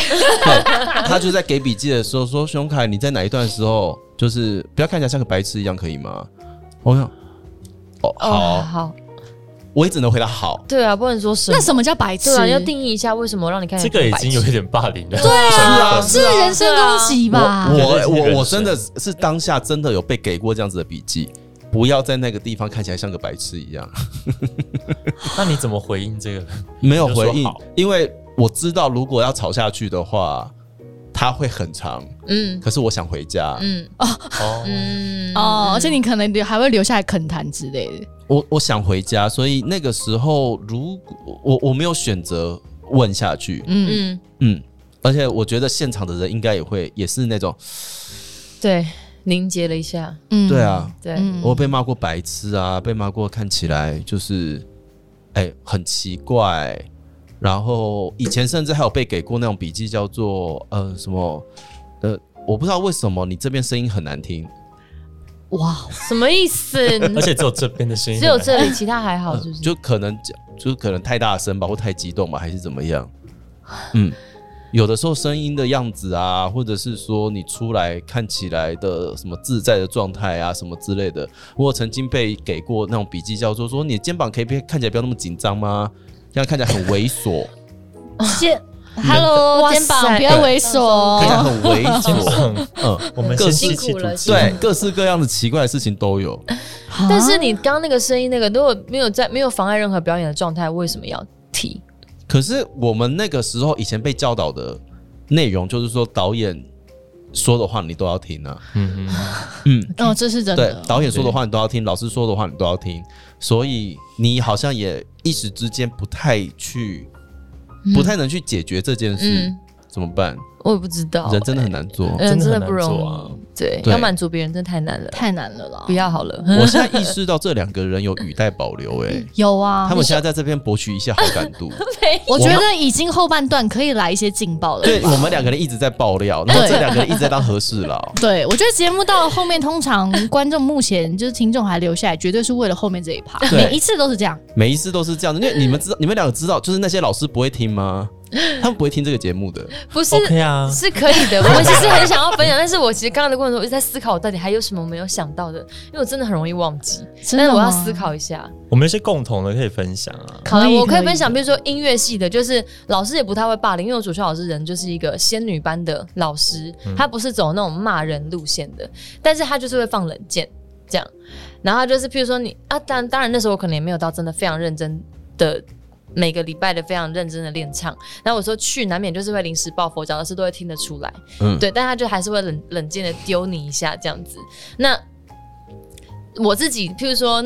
S1: 他就在给笔记的时候说：“熊凯，你在哪一段时候就是不要看起来像个白痴一样，可以吗？”我想，哦，好，
S4: 好，
S1: 我也只能回答好。
S4: 对啊，不能说什
S2: 那什么叫白痴啊？
S4: 要定义一下为什么让你看
S3: 这个已经有一点霸凌了。
S2: 对啊，是人身攻击吧？
S1: 我我 我真的是当下真的有被给过这样子的笔记。不要在那个地方看起来像个白痴一样。
S3: 那你怎么回应这个？
S1: 没有回应，因为我知道如果要吵下去的话，他会很长。嗯，可是我想回家。嗯哦
S2: 哦嗯哦，而且你可能还会留下来恳谈之类的。
S1: 我我想回家，所以那个时候如果我我没有选择问下去。嗯。嗯嗯，而且我觉得现场的人应该也会也是那种
S4: 对。凝结了一下，
S1: 嗯，对啊，
S4: 对，
S1: 我被骂过白痴啊，被骂过看起来就是，哎，很奇怪，然后以前甚至还有被给过那种笔记，叫做呃什么，呃，我不知道为什么你这边声音很难听，
S4: 哇，什么意思？
S3: 而且只有这边的声音，
S4: 只有这里，其他还好，就是
S1: 就可能讲，就可能太大声吧，或太激动吧，还是怎么样？嗯。有的时候声音的样子啊，或者是说你出来看起来的什么自在的状态啊，什么之类的，我曾经被给过那种笔记，叫做说你肩膀可以别看起来不要那么紧张吗？这样看起来很猥琐。
S2: 肩，Hello，肩膀不要猥琐，
S1: 看起来很猥琐。
S3: 嗯，我们
S4: 各辛苦了。
S1: 对，各式各样的奇怪的事情都有。
S4: 但是你刚刚那个声音，那个如果没有在没有妨碍任何表演的状态，为什么要提？
S1: 可是我们那个时候以前被教导的内容，就是说导演说的话你都要听啊。嗯
S2: 嗯嗯，哦，这是真
S1: 的。对，导演说的话你都要听，老师说的话你都要听，所以你好像也一时之间不太去，不太能去解决这件事，怎么办？
S4: 我也不知道，
S1: 人真的很难做，
S4: 人真的不容易。对，要满足别人真的太难了，
S2: 太难了啦！
S4: 不要好了。
S1: 我现在意识到这两个人有语带保留，哎，
S2: 有啊，
S1: 他们现在在这边博取一下好感度。
S2: 我觉得已经后半段可以来一些劲爆了。
S1: 对我们两个人一直在爆料，然后这两个人一直在当和事佬。
S2: 对，我觉得节目到了后面，通常观众目前就是听众还留下来，绝对是为了后面这一趴。每一次都是这样，
S1: 每一次都是这样的，因为你们知道，你们两个知道，就是那些老师不会听吗？他们不会听这个节目的，
S4: 不是
S3: ？OK 啊，
S4: 是可以的。我们 其实很想要分享，但是我其实刚刚的过程中，我一直在思考，我到底还有什么没有想到的，因为我真的很容易忘记，但是我要思考一下。
S3: 我们有些共同的可以分享啊，
S2: 可以，
S4: 我可以分享，比如说音乐系的，就是老师也不太会霸凌，因为我主修老师人就是一个仙女般的老师，他不是走那种骂人路线的，但是他就是会放冷箭这样，然后就是譬如说你啊，当当然那时候我可能也没有到真的非常认真的。每个礼拜的非常认真的练唱，然后我说去难免就是会临时抱佛脚，老师都会听得出来，嗯，对，但他就还是会冷冷静的丢你一下这样子。那我自己，譬如说。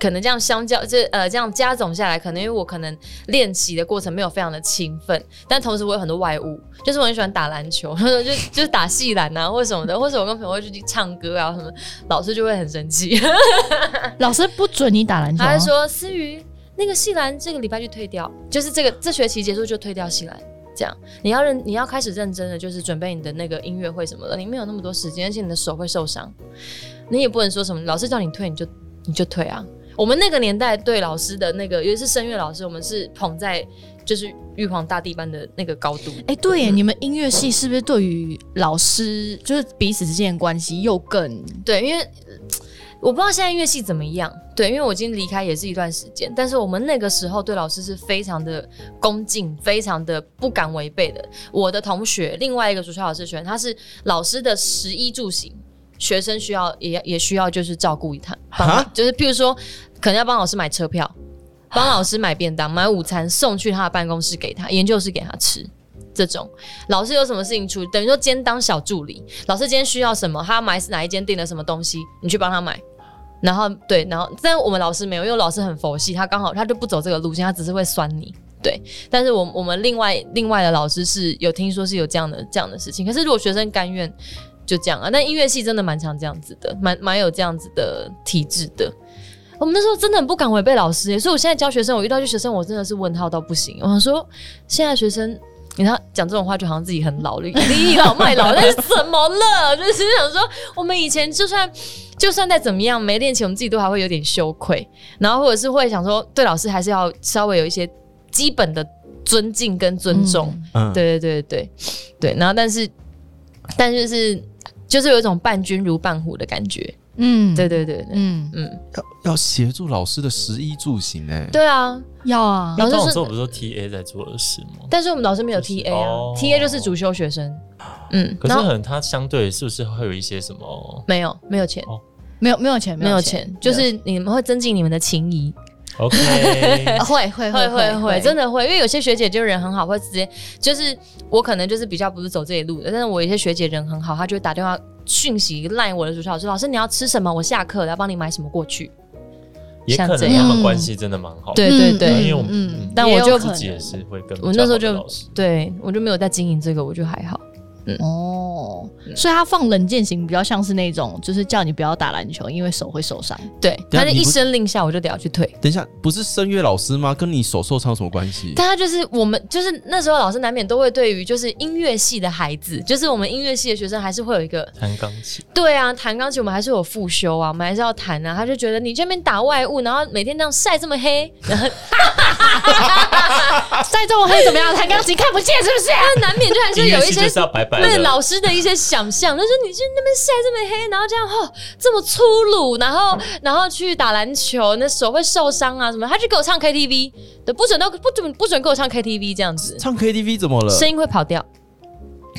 S4: 可能这样相较，这呃这样加总下来，可能因为我可能练习的过程没有非常的勤奋，但同时我有很多外物，就是我很喜欢打篮球，就就是打戏篮啊或什么的，或者我跟朋友会去唱歌啊什么，老师就会很生气，
S2: 老师不准你打篮球，
S4: 他说思雨那个戏篮这个礼拜就退掉，就是这个这学期结束就退掉戏篮，这样你要认你要开始认真的就是准备你的那个音乐会什么的，你没有那么多时间，而且你的手会受伤，你也不能说什么老师叫你退你就你就退啊。我们那个年代对老师的那个，尤其是声乐老师，我们是捧在就是玉皇大帝般的那个高度。
S2: 哎，对，你们音乐系是不是对于老师就是彼此之间的关系又更
S4: 对？因为我不知道现在乐器怎么样。对，因为我已经离开也是一段时间，但是我们那个时候对老师是非常的恭敬，非常的不敢违背的。我的同学，另外一个主校老师学员，他是老师的食衣住行。学生需要也也需要就是照顾一他，就是譬如说，可能要帮老师买车票，帮老师买便当、买午餐送去他的办公室给他，研究室给他吃。这种老师有什么事情出，等于说兼当小助理。老师今天需要什么，他买哪一间订了什么东西，你去帮他买。然后对，然后但我们老师没有，因为老师很佛系，他刚好他就不走这个路线，他只是会酸你。对，但是我我们另外另外的老师是有听说是有这样的这样的事情，可是如果学生甘愿。就这样啊，那音乐系真的蛮常这样子的，蛮蛮有这样子的体质的。我们那时候真的很不敢违背老师，所以我现在教学生，我遇到些学生，我真的是问号到不行。我想说，现在学生，你看讲这种话，就好像自己很老了，倚老卖老，那是怎么了？就是想说，我们以前就算就算再怎么样没练琴，我们自己都还会有点羞愧，然后或者是会想说，对老师还是要稍微有一些基本的尊敬跟尊重。嗯，对对对对对。然后，但是，但是是。就是有一种伴君如伴虎的感觉，嗯，对对对，嗯。
S1: 嗯，要要协助老师的食衣住行哎，
S4: 对啊，
S2: 要啊，
S3: 老师说不是说 T A 在做的事吗？
S4: 但是我们老师没有 T A 啊，T A 就是主修学生，
S3: 嗯，可是很他相对是不是会有一些什么？
S4: 没有，没有钱，
S2: 没有没有钱，
S4: 没有钱，就是你们会增进你们的情谊。
S3: OK，
S2: 会会会会会，
S4: 真的会，因为有些学姐就人很好，会直接就是我可能就是比较不是走这一路的，但是我有些学姐人很好，她就会打电话讯息赖我的主校老师，老师你要吃什么？我下课要帮你买什么过去。
S3: 也可能他们关系真的蛮好，
S4: 对对对，
S3: 因为我们，
S4: 但我就
S3: 自己也是会跟
S4: 我那时候就对我就没有在经营这个，我就还好。
S2: 哦，所以他放冷箭型比较像是那种，就是叫你不要打篮球，因为手会受伤。
S4: 对，他就一声令下，我就得要去退。
S1: 等一下，不是声乐老师吗？跟你手受伤有什么关系？
S4: 但他就是我们，就是那时候老师难免都会对于就是音乐系的孩子，就是我们音乐系的学生，还是会有一个
S3: 弹钢琴。
S4: 对啊，弹钢琴我们还是有复修啊，我们还是要弹啊。他就觉得你这边打外物，然后每天这样晒这么黑，然 后
S2: 晒这么黑怎么样？弹钢琴看不见是不是？
S4: 难免就还是有一些
S3: 对
S4: 老师的。一些想象，他说你去那边晒这么黑，然后这样哦这么粗鲁，然后然后去打篮球，那手会受伤啊什么？他就给我唱 KTV 对，不准都不准不准给我唱 KTV 这样子，
S1: 唱 KTV 怎么了？
S4: 声音会跑掉。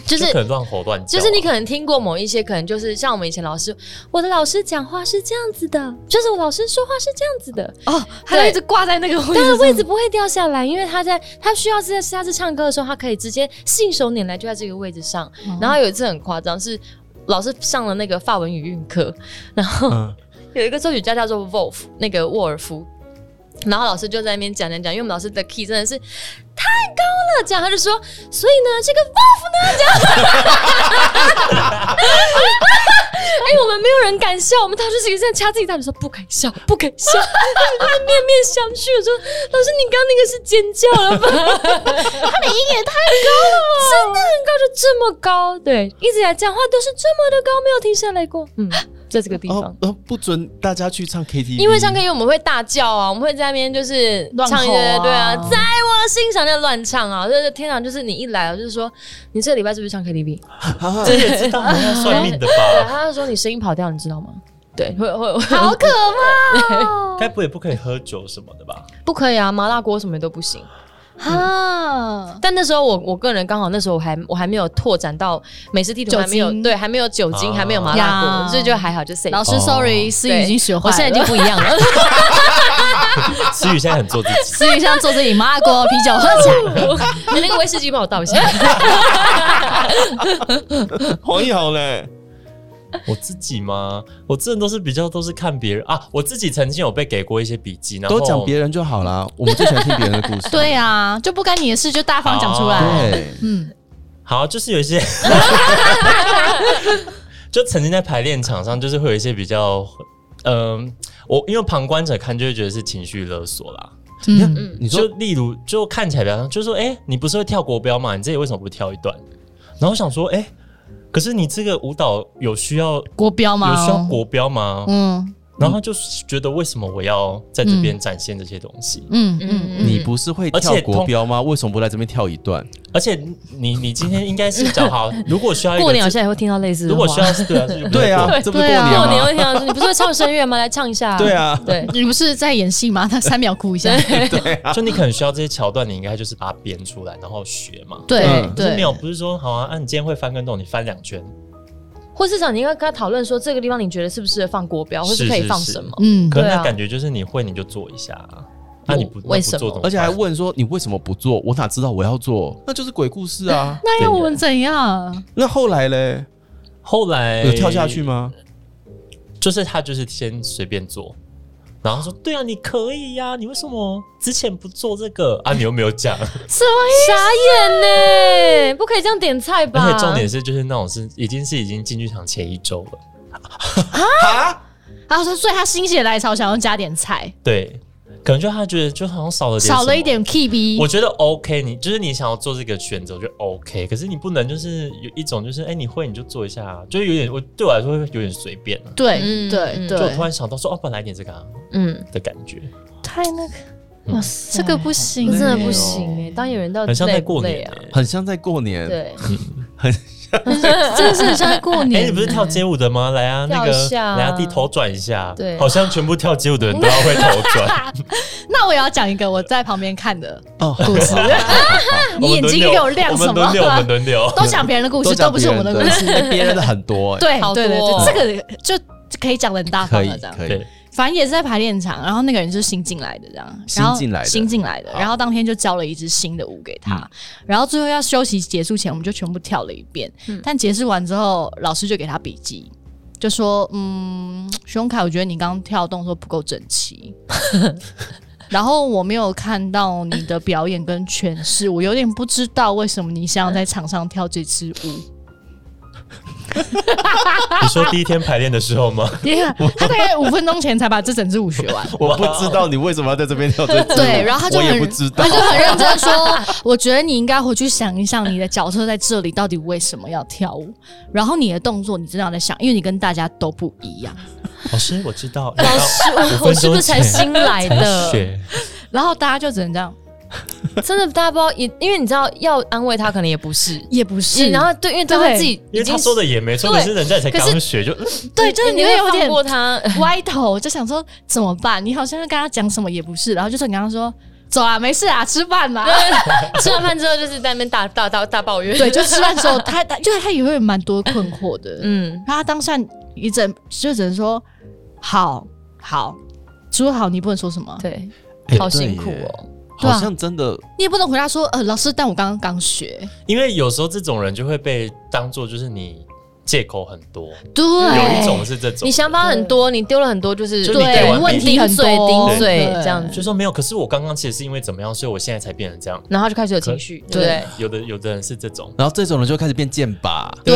S3: 就是可能乱吼乱
S4: 叫，就是你可能听过某一些，可能就是像我们以前老师，我的老师讲话是这样子的，就是我老师说话是这样子的
S2: 哦，他就一直挂在那个位置，但
S4: 是位置不会掉下来，因为他在他需要在下次唱歌的时候，他可以直接信手拈来就在这个位置上。然后有一次很夸张，是老师上了那个法文语韵课，然后有一个作曲家叫做 Wolf，那个沃尔夫。然后老师就在那边讲讲讲，因为我们老师的 key 真的是太高了，这样他就说，所以呢，这个 wolf 呢，这样，哎，我们没有人敢笑，我们当时是一个在掐自己大腿说不敢笑，不敢笑，面面相觑，我说老师，你刚刚那个是尖叫了吧？
S2: 他的音也太高了，
S4: 真的很高，就这么高，对，一直在讲话都是这么的高，没有停下来过，嗯。在这个地方，
S1: 呃，不准大家去唱 KTV，
S4: 因为唱 KTV 我们会大叫啊，我们会在那边就是唱一
S2: 个，
S4: 对啊，在我心上在乱唱啊，就是天场，就是你一来啊，就是说你这个礼拜是不是唱 KTV？
S3: 这也知道算命的吧？
S4: 他就说你声音跑调，你知道吗？对，会会，
S2: 好可怕，
S3: 该不会不可以喝酒什么的吧？
S4: 不可以啊，麻辣锅什么都不行。啊！但那时候我我个人刚好那时候我还我还没有拓展到美食地图，还没有对，还没有酒精，还没有麻辣锅，所以就还好，就 say
S2: 老师，sorry，思雨已经学会，
S4: 我现在已经不一样了。
S3: 思雨现在很做自己，
S2: 思雨现在做自己，麻辣锅啤酒喝起来，
S4: 你那个威士忌帮我倒一下。
S1: 黄奕豪嘞，
S3: 我自己吗？我真的都是比较都是看别人啊。我自己曾经有被给过一些笔记，然
S1: 后都讲别人就好啦。我们最喜欢听别人的故事。
S2: 对啊，就不干你的事，就大方讲出
S1: 来。对，
S3: 嗯，好，就是有一些，就曾经在排练场上，就是会有一些比较，嗯，我因为旁观者看就会觉得是情绪勒索啦。嗯，你说，例如，就看起来比较，就是说，哎，你不是会跳国标吗？你这里为什么不跳一段？然后我想说，哎。可是你这个舞蹈有需要
S2: 国标吗？
S3: 有需要国标吗？嗯。然后就是觉得为什么我要在这边展现这些东西？嗯
S1: 嗯，你不是会跳国标吗？为什么不来这边跳一段？
S3: 而且你你今天应该是讲好，如果需要
S4: 过年，我现在也会听到类似。
S3: 如果需要是对啊，
S1: 对啊，这不过年
S4: 过年会听到，你不是会唱声乐吗？来唱一下。
S1: 对啊，
S4: 对
S2: 你不是在演戏吗？他三秒哭一下。
S1: 对啊，
S3: 就你可能需要这些桥段，你应该就是把它编出来，然后学嘛。
S2: 对对，
S3: 没有不是说好啊，啊，你今天会翻跟斗，你翻两圈。
S4: 或市场，你应该跟他讨论说，这个地方你觉得是不是放国标，或
S3: 是
S4: 可以放什么？
S3: 嗯，可能感觉就是你会你就做一下，啊那你不
S4: 为什
S3: 么？
S1: 而且还问说你为什么不做？我哪知道我要做？那就是鬼故事啊！
S2: 那要我们怎样？
S1: 那后来嘞？
S3: 后来
S1: 有跳下去吗？
S3: 就是他就是先随便做。然后说：“对啊，你可以呀，你为什么之前不做这个啊？你又没有讲，什么
S4: 傻眼呢？不可以这样点菜吧？
S3: 而且重点是，就是那种是已经是已经进剧场前一周了
S2: 啊！然后说，所以他心血来潮想要加点菜，
S3: 对。”可能就他觉得就好像少了点
S2: 少了一点 K B，
S3: 我觉得 OK，你就是你想要做这个选择就 OK，可是你不能就是有一种就是哎你会你就做一下，就有点我对我来说有点随便
S2: 了。对对对，
S3: 就突然想到说哦，本来点这个嗯。的感觉，
S2: 太那个哇，这个不行，
S4: 真的不行哎，当演员到
S3: 很像在过年
S4: 啊，
S1: 很像在过年，
S4: 对，
S1: 很。
S2: 真的是很像过年。
S3: 哎，你不是跳街舞的吗？来啊，那个来啊，地头转一下。
S4: 对，
S3: 好像全部跳街舞的人都要会头转。
S2: 那我也要讲一个我在旁边看的故事。你眼睛给我亮什么？
S3: 轮流，我们轮流。
S2: 都讲别人的故事，都不是我们的故事。
S1: 别人的很多。
S2: 对，对对对，这个就可以讲的很大方了，这样。
S1: 可以。
S2: 反正也是在排练场，然后那个人就是新进来的，这样，
S1: 新进来的，
S2: 新进来的，然后当天就教了一支新的舞给他，然后最后要休息结束前，我们就全部跳了一遍。但结束完之后，老师就给他笔记，就说：“嗯，徐荣凯，我觉得你刚刚跳动作不够整齐，然后我没有看到你的表演跟诠释，我有点不知道为什么你想要在场上跳这支舞。”
S3: 你说第一天排练的时候吗？
S2: 他大概五分钟前才把这整支舞学完。
S1: 我不知道你为什么要在这边跳这支。
S2: 对，然后他就很，
S1: 他
S2: 就很认真说：“我觉得你应该回去想一想，你的角色在这里到底为什么要跳舞？然后你的动作，你真的要在想，因为你跟大家都不一样。”
S3: 老师，我知道。
S4: 老师，我是不是才新来的？
S2: 然后大家就只能这样。
S4: 真的，大家不知道，也因为你知道，要安慰他可能也不是，
S2: 也不是。
S4: 然后对，因为他自己，
S3: 因为他说的也没错，可是人家才刚学就，
S2: 对，就是你会有点
S4: 过他
S2: 歪头，就想说怎么办？你好像跟他讲什么也不是，然后就是你刚刚说走啊，没事啊，吃饭嘛。
S4: 吃完饭之后就是在那边大大大大抱怨。
S2: 对，就吃饭之后，他他就是他也会蛮多困惑的，嗯。然后他当下一整就只能说好好说好，你不能说什么，
S4: 对，好辛苦哦。
S1: 好像真的，
S2: 你也不能回答说，呃，老师，但我刚刚刚学。
S3: 因为有时候这种人就会被当做就是你借口很多，
S2: 对，
S3: 有一种是这种，
S4: 你想法很多，你丢了很多，就是
S2: 对问题很
S4: 多顶嘴这样子，
S3: 就说没有。可是我刚刚其实是因为怎么样，所以我现在才变成这样，
S4: 然后就开始有情绪，对，
S3: 有的有的人是这种，
S1: 然后这种人就开始变剑拔，
S2: 对。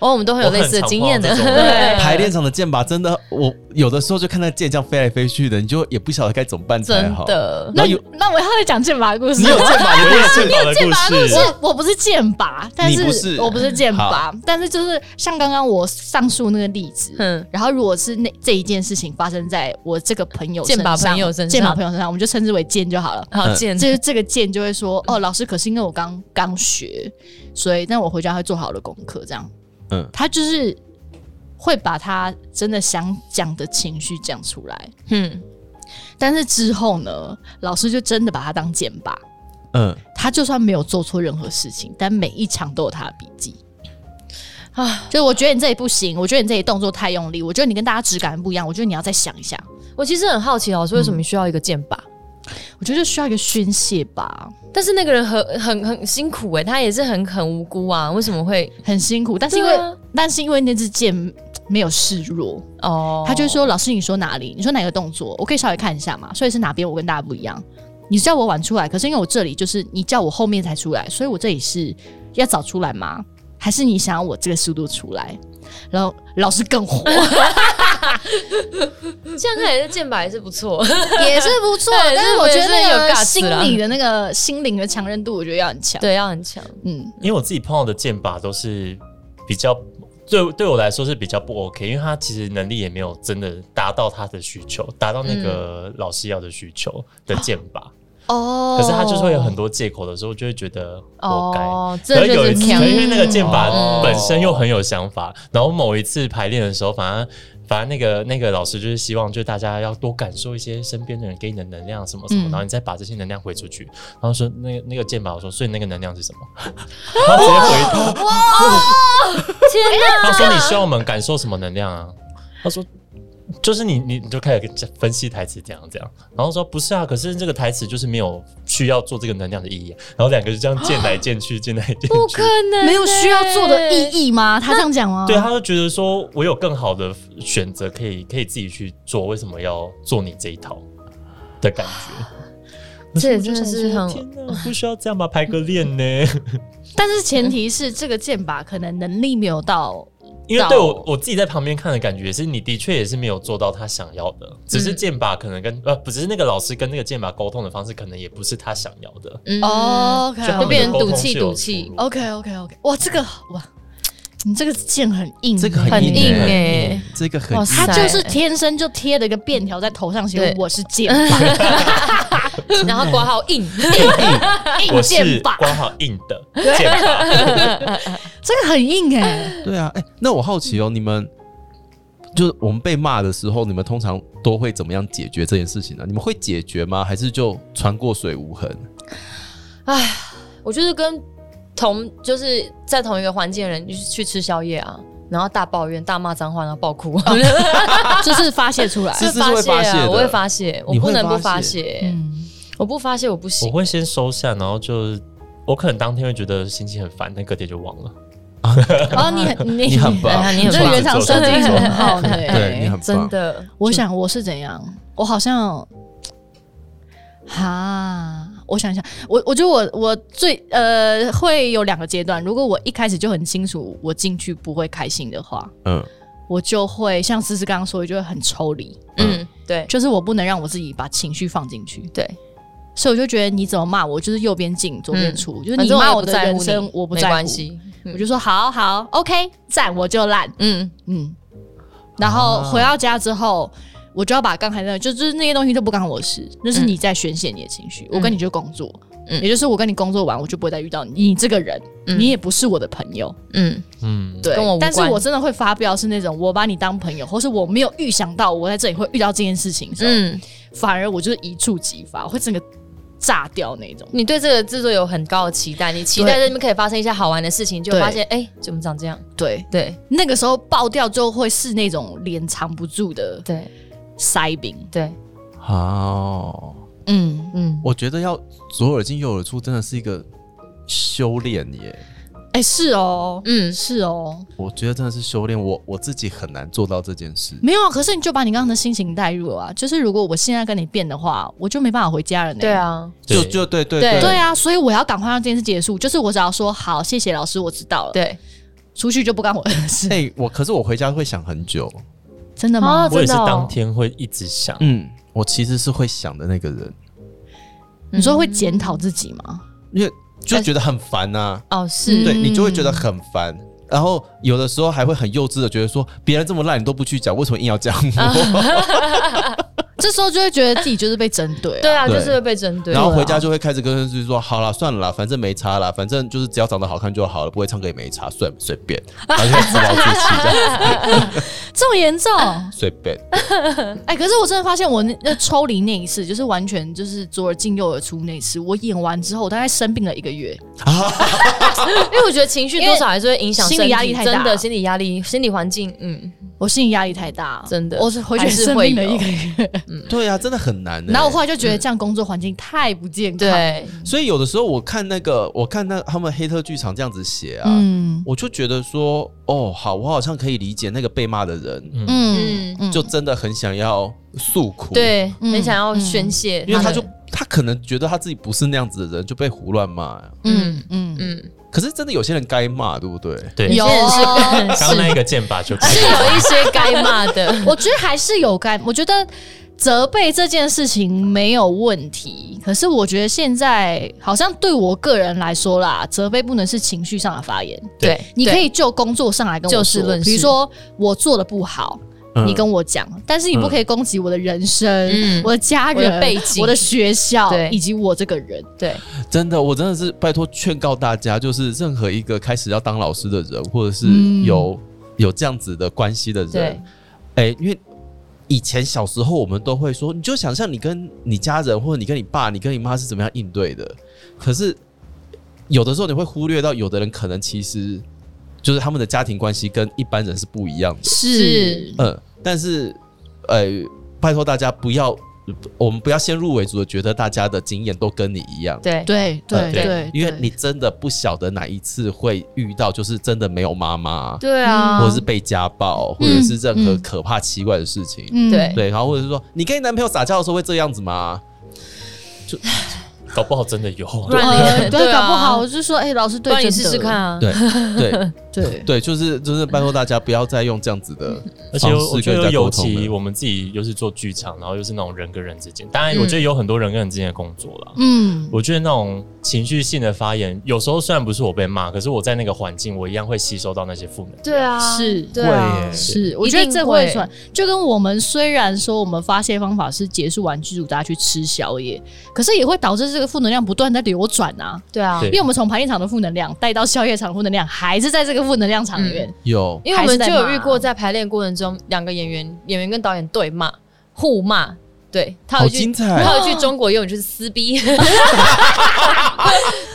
S4: 哦，我们都会有类似的经验的。
S1: 排练场的剑拔真的，我有的时候就看那剑这样飞来飞去的，你就也不晓得该怎么办才好。
S2: 真的，那有那我要来讲剑拔的故事。
S1: 你有剑拔，你有剑拔的故事。
S2: 我不是剑拔，但是我不是剑拔，但是就是像刚刚我上述那个例子。嗯，然后如果是那这一件事情发生在我这个朋友
S4: 剑拔朋友身上，
S2: 剑拔朋友身上，我们就称之为剑就好了。
S4: 好，剑
S2: 就是这个剑就会说，哦，老师，可是因为我刚刚学，所以但我回家会做好了功课，这样。嗯，他就是会把他真的想讲的情绪讲出来，嗯，但是之后呢，老师就真的把他当剑拔，嗯，他就算没有做错任何事情，但每一场都有他的笔记啊。就我觉得你这里不行，我觉得你这里动作太用力，我觉得你跟大家质感不一样，我觉得你要再想一下。
S4: 我其实很好奇，老师为什么需要一个剑拔？
S2: 我觉得就需要一个宣泄吧。
S4: 但是那个人很很很辛苦哎，他也是很很无辜啊，为什么会
S2: 很辛苦？但是因为但是因为那支箭没有示弱哦，他就说老师你说哪里？你说哪个动作？我可以稍微看一下嘛。所以是哪边我跟大家不一样？你叫我晚出来，可是因为我这里就是你叫我后面才出来，所以我这里是要早出来吗？还是你想要我这个速度出来？然后老师更火，这样
S4: 看来这剑法 也是不错，
S2: 也是不错。但是我觉得那个心理的那个心灵的强韧度，我觉得要很强，
S4: 对，要很强。
S3: 嗯，因为我自己碰到的剑法都是比较对对我来说是比较不 OK，因为他其实能力也没有真的达到他的需求，达到那个老师要的需求的剑法。哦，可是他就是会有很多借口的时候，就会觉得活该。可有一次，因为那个剑法本身又很有想法，然后某一次排练的时候，反而反正那个那个老师就是希望，就大家要多感受一些身边的人给你的能量什么什么，然后你再把这些能量回出去。然后说那个那个剑法，我说所以那个能量是什么？然后直接回他，哇，天哪！他说你希望我们感受什么能量啊？他说。就是你，你你就开始分析台词，这样这样，然后说不是啊，可是这个台词就是没有需要做这个能量的意义，然后两个就这样见来见去，见来见去，
S4: 不可能
S2: 没有需要做的意义吗？他这样讲吗？
S3: 对，他就觉得说我有更好的选择，可以可以自己去做，为什么要做你这一套的感觉？
S4: 这也真的是很
S3: 天哪，不需要这样吧？排个练呢？
S2: 但是前提是这个剑法可能能力没有到。
S3: 因为对我我自己在旁边看的感觉是，你的确也是没有做到他想要的，只是剑拔可能跟呃不只是那个老师跟那个剑拔沟通的方式，可能也不是他想要的。
S2: 哦，OK，
S4: 就变成赌气赌气。
S2: OK，OK，OK，哇，这个哇，你这个剑很硬，
S1: 这个
S4: 很硬
S1: 哎，这个很，
S2: 他就是天生就贴了一个便条在头上，写我是剑拔。
S4: 然后挂号硬
S3: 硬硬剑拔，挂号硬的
S2: 这个很硬哎。
S1: 对啊，哎，那我好奇哦，你们就是我们被骂的时候，你们通常都会怎么样解决这件事情呢？你们会解决吗？还是就穿过水无痕？
S4: 哎，我就是跟同就是在同一个环境的人，就是去吃宵夜啊。然后大抱怨、大骂脏话，然后爆哭，
S2: 就是发泄出来。
S1: 是发泄啊，
S4: 我会发泄，我不能不发泄。嗯，我不发泄我不行。
S3: 我会先收下，然后就我可能当天会觉得心情很烦，但隔天就忘了。
S2: 哦，你很
S1: 你很棒，
S2: 你这原厂设计很好，
S1: 对，你很
S4: 真的。
S2: 我想我是怎样，我好像哈。我想想，我我觉得我我最呃会有两个阶段。如果我一开始就很清楚我进去不会开心的话，嗯，我就会像思思刚刚说，的，就会很抽离。
S4: 嗯，对，
S2: 就是我不能让我自己把情绪放进去。
S4: 对，
S2: 所以我就觉得你怎么骂我，就是右边进左边出，就是你骂我的人生我不在乎。我就说好好，OK，赞我就烂。嗯嗯，然后回到家之后。我就要把刚才那，就是那些东西都不干我事，那是你在宣泄你的情绪。我跟你就工作，嗯，也就是我跟你工作完，我就不会再遇到你。你这个人，你也不是我的朋友，嗯嗯，对。但是我真的会发飙，是那种我把你当朋友，或是我没有预想到我在这里会遇到这件事情，嗯，反而我就是一触即发，会整个炸掉那种。
S4: 你对这个制作有很高的期待，你期待这边可以发生一些好玩的事情，就发现哎，怎么长这样？
S2: 对
S4: 对，
S2: 那个时候爆掉就会是那种脸藏不住的，
S4: 对。
S2: 塞饼
S4: 对，
S1: 好，嗯嗯，我觉得要左耳进右耳出，真的是一个修炼耶。
S2: 哎，是哦，嗯，是哦，
S1: 我觉得真的是修炼，我我自己很难做到这件事。
S2: 没有啊，可是你就把你刚刚的心情带入啊，就是如果我现在跟你变的话，我就没办法回家了。
S4: 对啊，
S1: 就就对对
S2: 对对啊，所以我要赶快让这件事结束。就是我只要说好，谢谢老师，我知道了。
S4: 对，
S2: 出去就不干我的事。
S1: 哎，我可是我回家会想很久。
S2: 真的吗？
S3: 我也是当天会一直想。
S1: 嗯，我其实是会想的那个人。
S2: 你说会检讨自己吗？
S1: 因为就觉得很烦呐。
S2: 哦，是
S1: 对你就会觉得很烦，然后有的时候还会很幼稚的觉得说，别人这么烂你都不去讲，为什么硬要讲我？
S2: 这时候就会觉得自己就是被针对，
S4: 对啊，就是会被针对。
S1: 然后回家就会开始跟自己说：“好了，算了啦，反正没差啦，反正就是只要长得好看就好了，不会唱歌也没差，随随便。”然后就自暴自弃这样。
S2: 这么严重？
S1: 随便。
S2: 哎，可是我真的发现，我那那抽离那一次，就是完全就是左耳进右耳出那一次，我演完之后，我大概生病了一个月。
S4: 因为我觉得情绪多少还是会影响
S2: 心理压力太大，
S4: 真的心理压力、心理环境，嗯。
S2: 我心理压力太大，
S4: 真的，
S2: 我是回去生病了一个月。
S1: 嗯，对啊，真的很难。
S2: 然后我后来就觉得这样工作环境太不健康。
S4: 对，
S1: 所以有的时候我看那个，我看那他们黑特剧场这样子写啊，嗯，我就觉得说，哦，好，我好像可以理解那个被骂的人，嗯。嗯，就真的很想要诉苦，
S4: 对，很想要宣泄，
S1: 因为他就他可能觉得他自己不是那样子的人，就被胡乱骂，嗯嗯嗯。可是真的有些人该骂，对不对？
S3: 对，
S4: 有。些人是
S3: 刚那个剑拔就
S4: 是有一些该骂的。
S2: 我觉得还是有该，我觉得责备这件事情没有问题。可是我觉得现在好像对我个人来说啦，责备不能是情绪上的发言。
S4: 对，
S2: 你可以就工作上来跟我说，比如说我做的不好。你跟我讲，但是你不可以攻击我的人生、我的家人、
S4: 背景、
S2: 我的学校以及我这个人。
S4: 对，
S1: 真的，我真的是拜托劝告大家，就是任何一个开始要当老师的人，或者是有有这样子的关系的人，哎，因为以前小时候我们都会说，你就想象你跟你家人，或者你跟你爸、你跟你妈是怎么样应对的。可是有的时候你会忽略到，有的人可能其实。就是他们的家庭关系跟一般人是不一样的，
S2: 是，
S1: 嗯，但是，呃，拜托大家不要，我们不要先入为主的觉得大家的经验都跟你一样，
S2: 对。对对对，
S1: 因为你真的不晓得哪一次会遇到，就是真的没有妈妈，
S2: 对啊，
S1: 或者是被家暴，或者是任何可怕奇怪的事情，
S4: 对
S1: 对，然后或者是说你跟你男朋友撒娇的时候会这样子吗？就。
S3: 搞不好真的有，
S2: 对，搞不好我就说，哎，老师，对，
S4: 你试试看啊，
S1: 对
S2: 对 对。
S1: 对，就是就是拜托大家不要再用这样子的，
S3: 而且我觉得尤其我们自己又是做剧场，然后又是那种人跟人之间，当然我觉得有很多人跟人之间的工作了，嗯，我觉得那种情绪性的发言，有时候虽然不是我被骂，可是我在那个环境，我一样会吸收到那些负能量，
S4: 对啊，
S2: 是，
S4: 对啊，
S2: 是，我觉得这会算，就跟我们虽然说我们发泄方法是结束完剧组大家去吃宵夜，可是也会导致这个负能量不断在。流转啊，
S4: 对啊，
S2: 因为我们从排练场的负能量带到宵夜场负能量，还是在这个负能量场里面
S1: 有，
S4: 因为我们就有遇过在排练过程中，两个演员演员跟导演对骂互骂，对他有一句他有一句中国用语就是撕逼，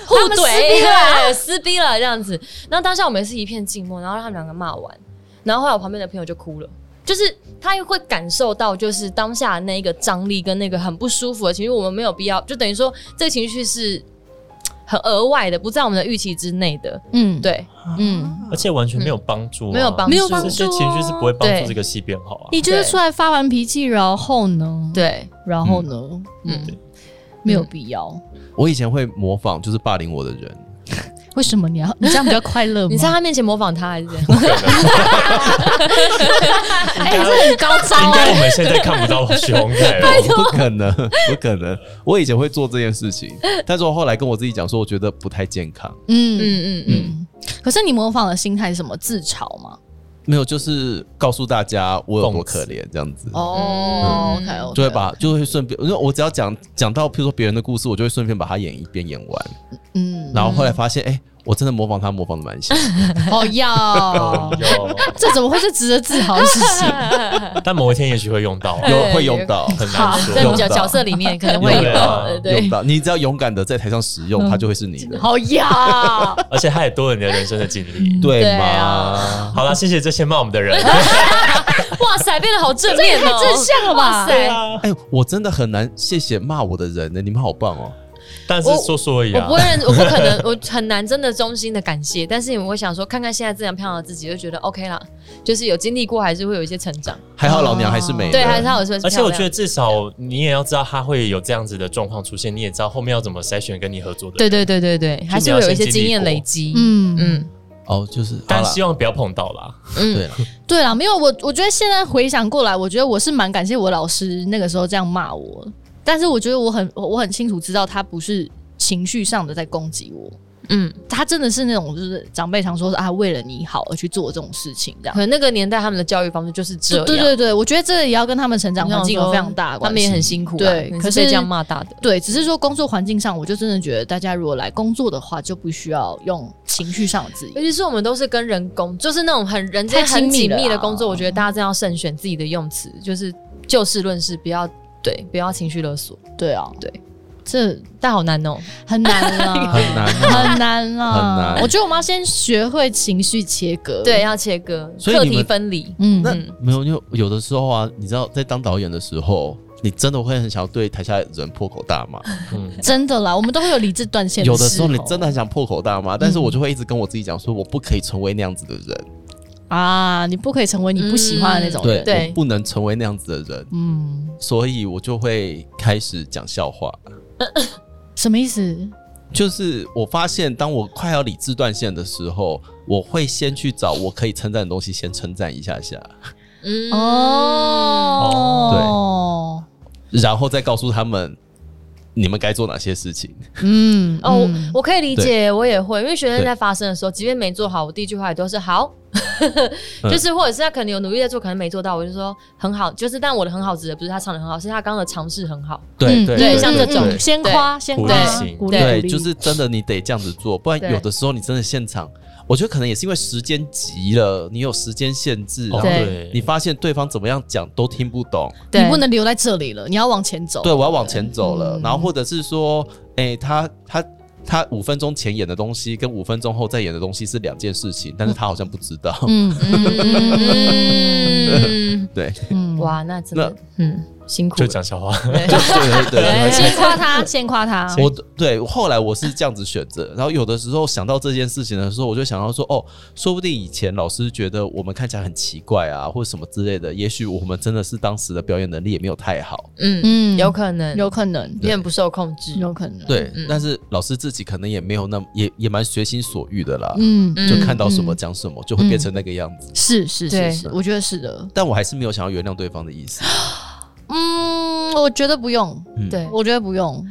S4: 互怼。撕逼了。这样子，然后当下我们是一片静默，然后让他们两个骂完，然后后来我旁边的朋友就哭了。就是他会感受到，就是当下那一个张力跟那个很不舒服的情绪，我们没有必要，就等于说这个情绪是很额外的，不在我们的预期之内的。嗯，对，
S3: 嗯，而且完全没有帮助，
S4: 没有帮，
S2: 没有帮助，
S3: 这些情绪是不会帮助这个戏变好啊。
S2: 你就是出来发完脾气，然后呢？
S4: 对，
S2: 然后呢？嗯，没有必要。
S1: 我以前会模仿，就是霸凌我的人。
S2: 为什么你要 你这样比较快乐？
S4: 你在他面前模仿他还是？
S2: 哎，这很高招。
S3: 应该我们现在看不到许宏凯
S1: 了，不可能，不可能。我以前会做这件事情，但是我后来跟我自己讲说，我觉得不太健康。嗯嗯
S2: 嗯嗯。可是你模仿的心态是什么？自嘲吗？
S1: 没有，就是告诉大家我有多可怜，这样子。
S2: 哦，OK，
S1: 就会把就会顺便，因为我只要讲讲到，譬如说别人的故事，我就会顺便把它演一遍演完。嗯，然后后来发现，哎。我真的模仿他，模仿的蛮像。
S2: 哦，要，这怎么会是值得自豪的事情？
S3: 但某一天也许会用到，
S1: 有会用到，很难说。
S4: 在角角色里面可能会有，
S1: 用到。你只要勇敢的在台上使用，它就会是你的。
S2: 好呀，
S3: 而且它也多了你的人生的经历，
S1: 对吗？
S3: 好了，谢谢这些骂我们的人。
S4: 哇塞，变得好正面太，
S2: 正向了吧？
S4: 塞，
S1: 哎，我真的很难谢谢骂我的人呢，你们好棒哦。
S3: 但是说说而已，
S4: 我不会认，我不可能，我很难真的衷心的感谢。但是我会想说，看看现在这样漂亮的自己，就觉得 OK 了。就是有经历过，还是会有一些成长。
S1: 还好老娘还是美，
S4: 对，还是好说。
S3: 而且我觉得至少你也要知道他会有这样子的状况出现，你也知道后面要怎么筛选跟你合作的。
S4: 对对对对对，还是会有一些经验累积。嗯
S1: 嗯，哦，就是，
S3: 但希望不要碰到啦。
S1: 嗯，对
S2: 对啦，没有我，我觉得现在回想过来，我觉得我是蛮感谢我老师那个时候这样骂我。但是我觉得我很我很清楚知道他不是。情绪上的在攻击我，嗯，他真的是那种就是长辈常说是啊，为了你好而去做这种事情，这样。
S4: 可能那个年代他们的教育方式就是这样。
S2: 对对对，我觉得这也要跟他们成长环境有非常大的关
S4: 系。他们也很辛苦，
S2: 对，
S4: 可是这样骂大的。
S2: 对，只是说工作环境上，我就真的觉得大家如果来工作的话，就不需要用情绪上的字眼。
S4: 尤其是我们都是跟人工，就是那种很人间很紧密的工作，我觉得大家真要慎选自己的用词，就是就事论事，不要对，不要情绪勒索。
S2: 对啊，
S4: 对。这但好难哦，
S2: 很难
S1: 啊，很难，
S2: 很难啊，
S1: 很难。
S2: 我觉得我们要先学会情绪切割，
S4: 对，要切割，课题分离。
S1: 嗯，那没有，有有的时候啊，你知道，在当导演的时候，你真的会很想要对台下人破口大骂。
S2: 嗯，真的啦，我们都会有理智断线。
S1: 有的时候你真的很想破口大骂，但是我就会一直跟我自己讲说，我不可以成为那样子的人
S2: 啊，你不可以成为你不喜欢的那种人，
S1: 对，不能成为那样子的人。嗯，所以我就会开始讲笑话。
S2: 什么意思？
S1: 就是我发现，当我快要理智断线的时候，我会先去找我可以称赞的东西，先称赞一下下。嗯哦，对，然后再告诉他们。你们该做哪些事情？
S4: 嗯，哦，我可以理解，我也会，因为学生在发生的时候，即便没做好，我第一句话也都是好，就是或者是他可能有努力在做，可能没做到，我就说很好，就是但我的很好指的不是他唱的很好，是他刚刚的尝试很好。
S1: 对对
S4: 对，像这种
S2: 先夸先
S3: 鼓
S2: 励，
S1: 对，就是真的，你得这样子做，不然有的时候你真的现场。我觉得可能也是因为时间急了，你有时间限制，然后你发现对方怎么样讲都听不懂，
S2: 你不能留在这里了，你要往前走。
S1: 对，我要往前走了。然后或者是说，哎，他他他五分钟前演的东西跟五分钟后再演的东西是两件事情，但是他好像不知道。嗯嗯，对，
S4: 哇，那真的，嗯。辛苦
S3: 就讲笑话，
S1: 对对 对，
S2: 先夸他，先夸他。
S1: 我对后来我是这样子选择，然后有的时候想到这件事情的时候，我就想到说，哦，说不定以前老师觉得我们看起来很奇怪啊，或者什么之类的，也许我们真的是当时的表演能力也没有太好。
S4: 嗯嗯，有可能，
S2: 有可能，
S4: 有点不受控制，
S2: 有可能。
S1: 对，但是老师自己可能也没有那么，也也蛮随心所欲的啦。嗯，就看到什么讲什么，就会变成那个样子。
S2: 是是是是，我觉得是的。
S1: 但我还是没有想要原谅对方的意思。
S2: 嗯，我觉得不用。对，我觉得不用。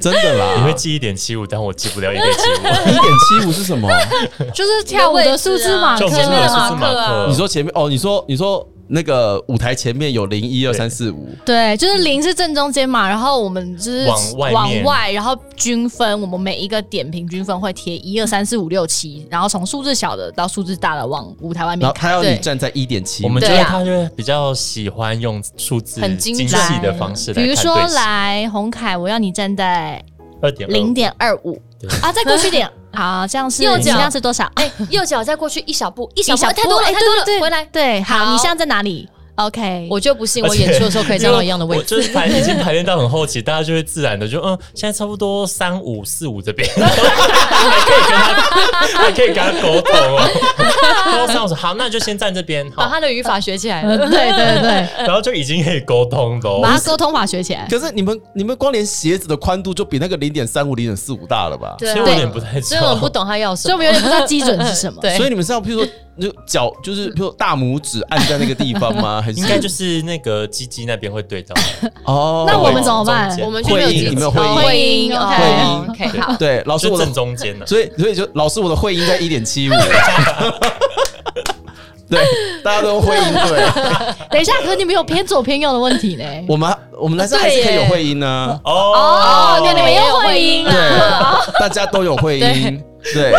S1: 真的啦，
S3: 你会记一点七五，但我记不了一点七五。
S1: 一点七五是什么？
S2: 就是跳舞的数字马克，
S3: 前面的马克。
S1: 你说前面哦？你说你说。那个舞台前面有零一二三四五，
S2: 对，就是零是正中间嘛，然后我们就是
S3: 往外
S2: 往外，然后均分，我们每一个点平均分会贴一二三四五六七，然后从数字小的到数字大的往舞台外面。
S1: 然后他要你站在一点七，
S3: 我们觉得他就比较喜欢用数字
S4: 很精
S3: 细的方式来，
S2: 比如说来洪凯，我要你站在
S3: 二点
S2: 零点二五。啊，再过去点。好，这样是
S4: 右脚
S2: 是多少？哎，
S4: 右脚再过去一小步，一小步太多了，太多了，回来。
S2: 对，好，你现在在哪里？OK，
S4: 我就不信我演出的时候可以站到一样的位置。
S3: 就是排已经排练到很后期，大家就会自然的就嗯，现在差不多三五四五这边，还可以跟他还可以跟他沟通哦。三五好，那就先站这边，
S4: 把他的语法学起来了。
S2: 对对对，
S3: 然后就已经可以沟通的，
S2: 把他沟通法学起来。
S1: 可是你们你们光连鞋子的宽度就比那个零点三五零点四五大了吧？
S3: 所以我有点不太，
S4: 所以我不懂他要什么，
S2: 所以我们有点不知道基准是什么。
S1: 对，所以你们是要譬如说。就脚就是，比如大拇指按在那个地方吗？还是
S3: 应该就是那个鸡鸡那边会对到？
S2: 哦，那我们怎么办？
S4: 我们
S1: 会阴，有没有会
S2: 阴？会阴
S4: ，OK，好。
S1: 对，老师我
S3: 正中间呢，
S1: 所以所以就老师我的会阴在一点七五。对，大家都会阴对。
S2: 等一下，可你们有偏左偏右的问题呢？
S1: 我们我们男生还是可以有会阴呢。
S2: 哦，你们有会阴
S1: 啊？大家都有会阴，对。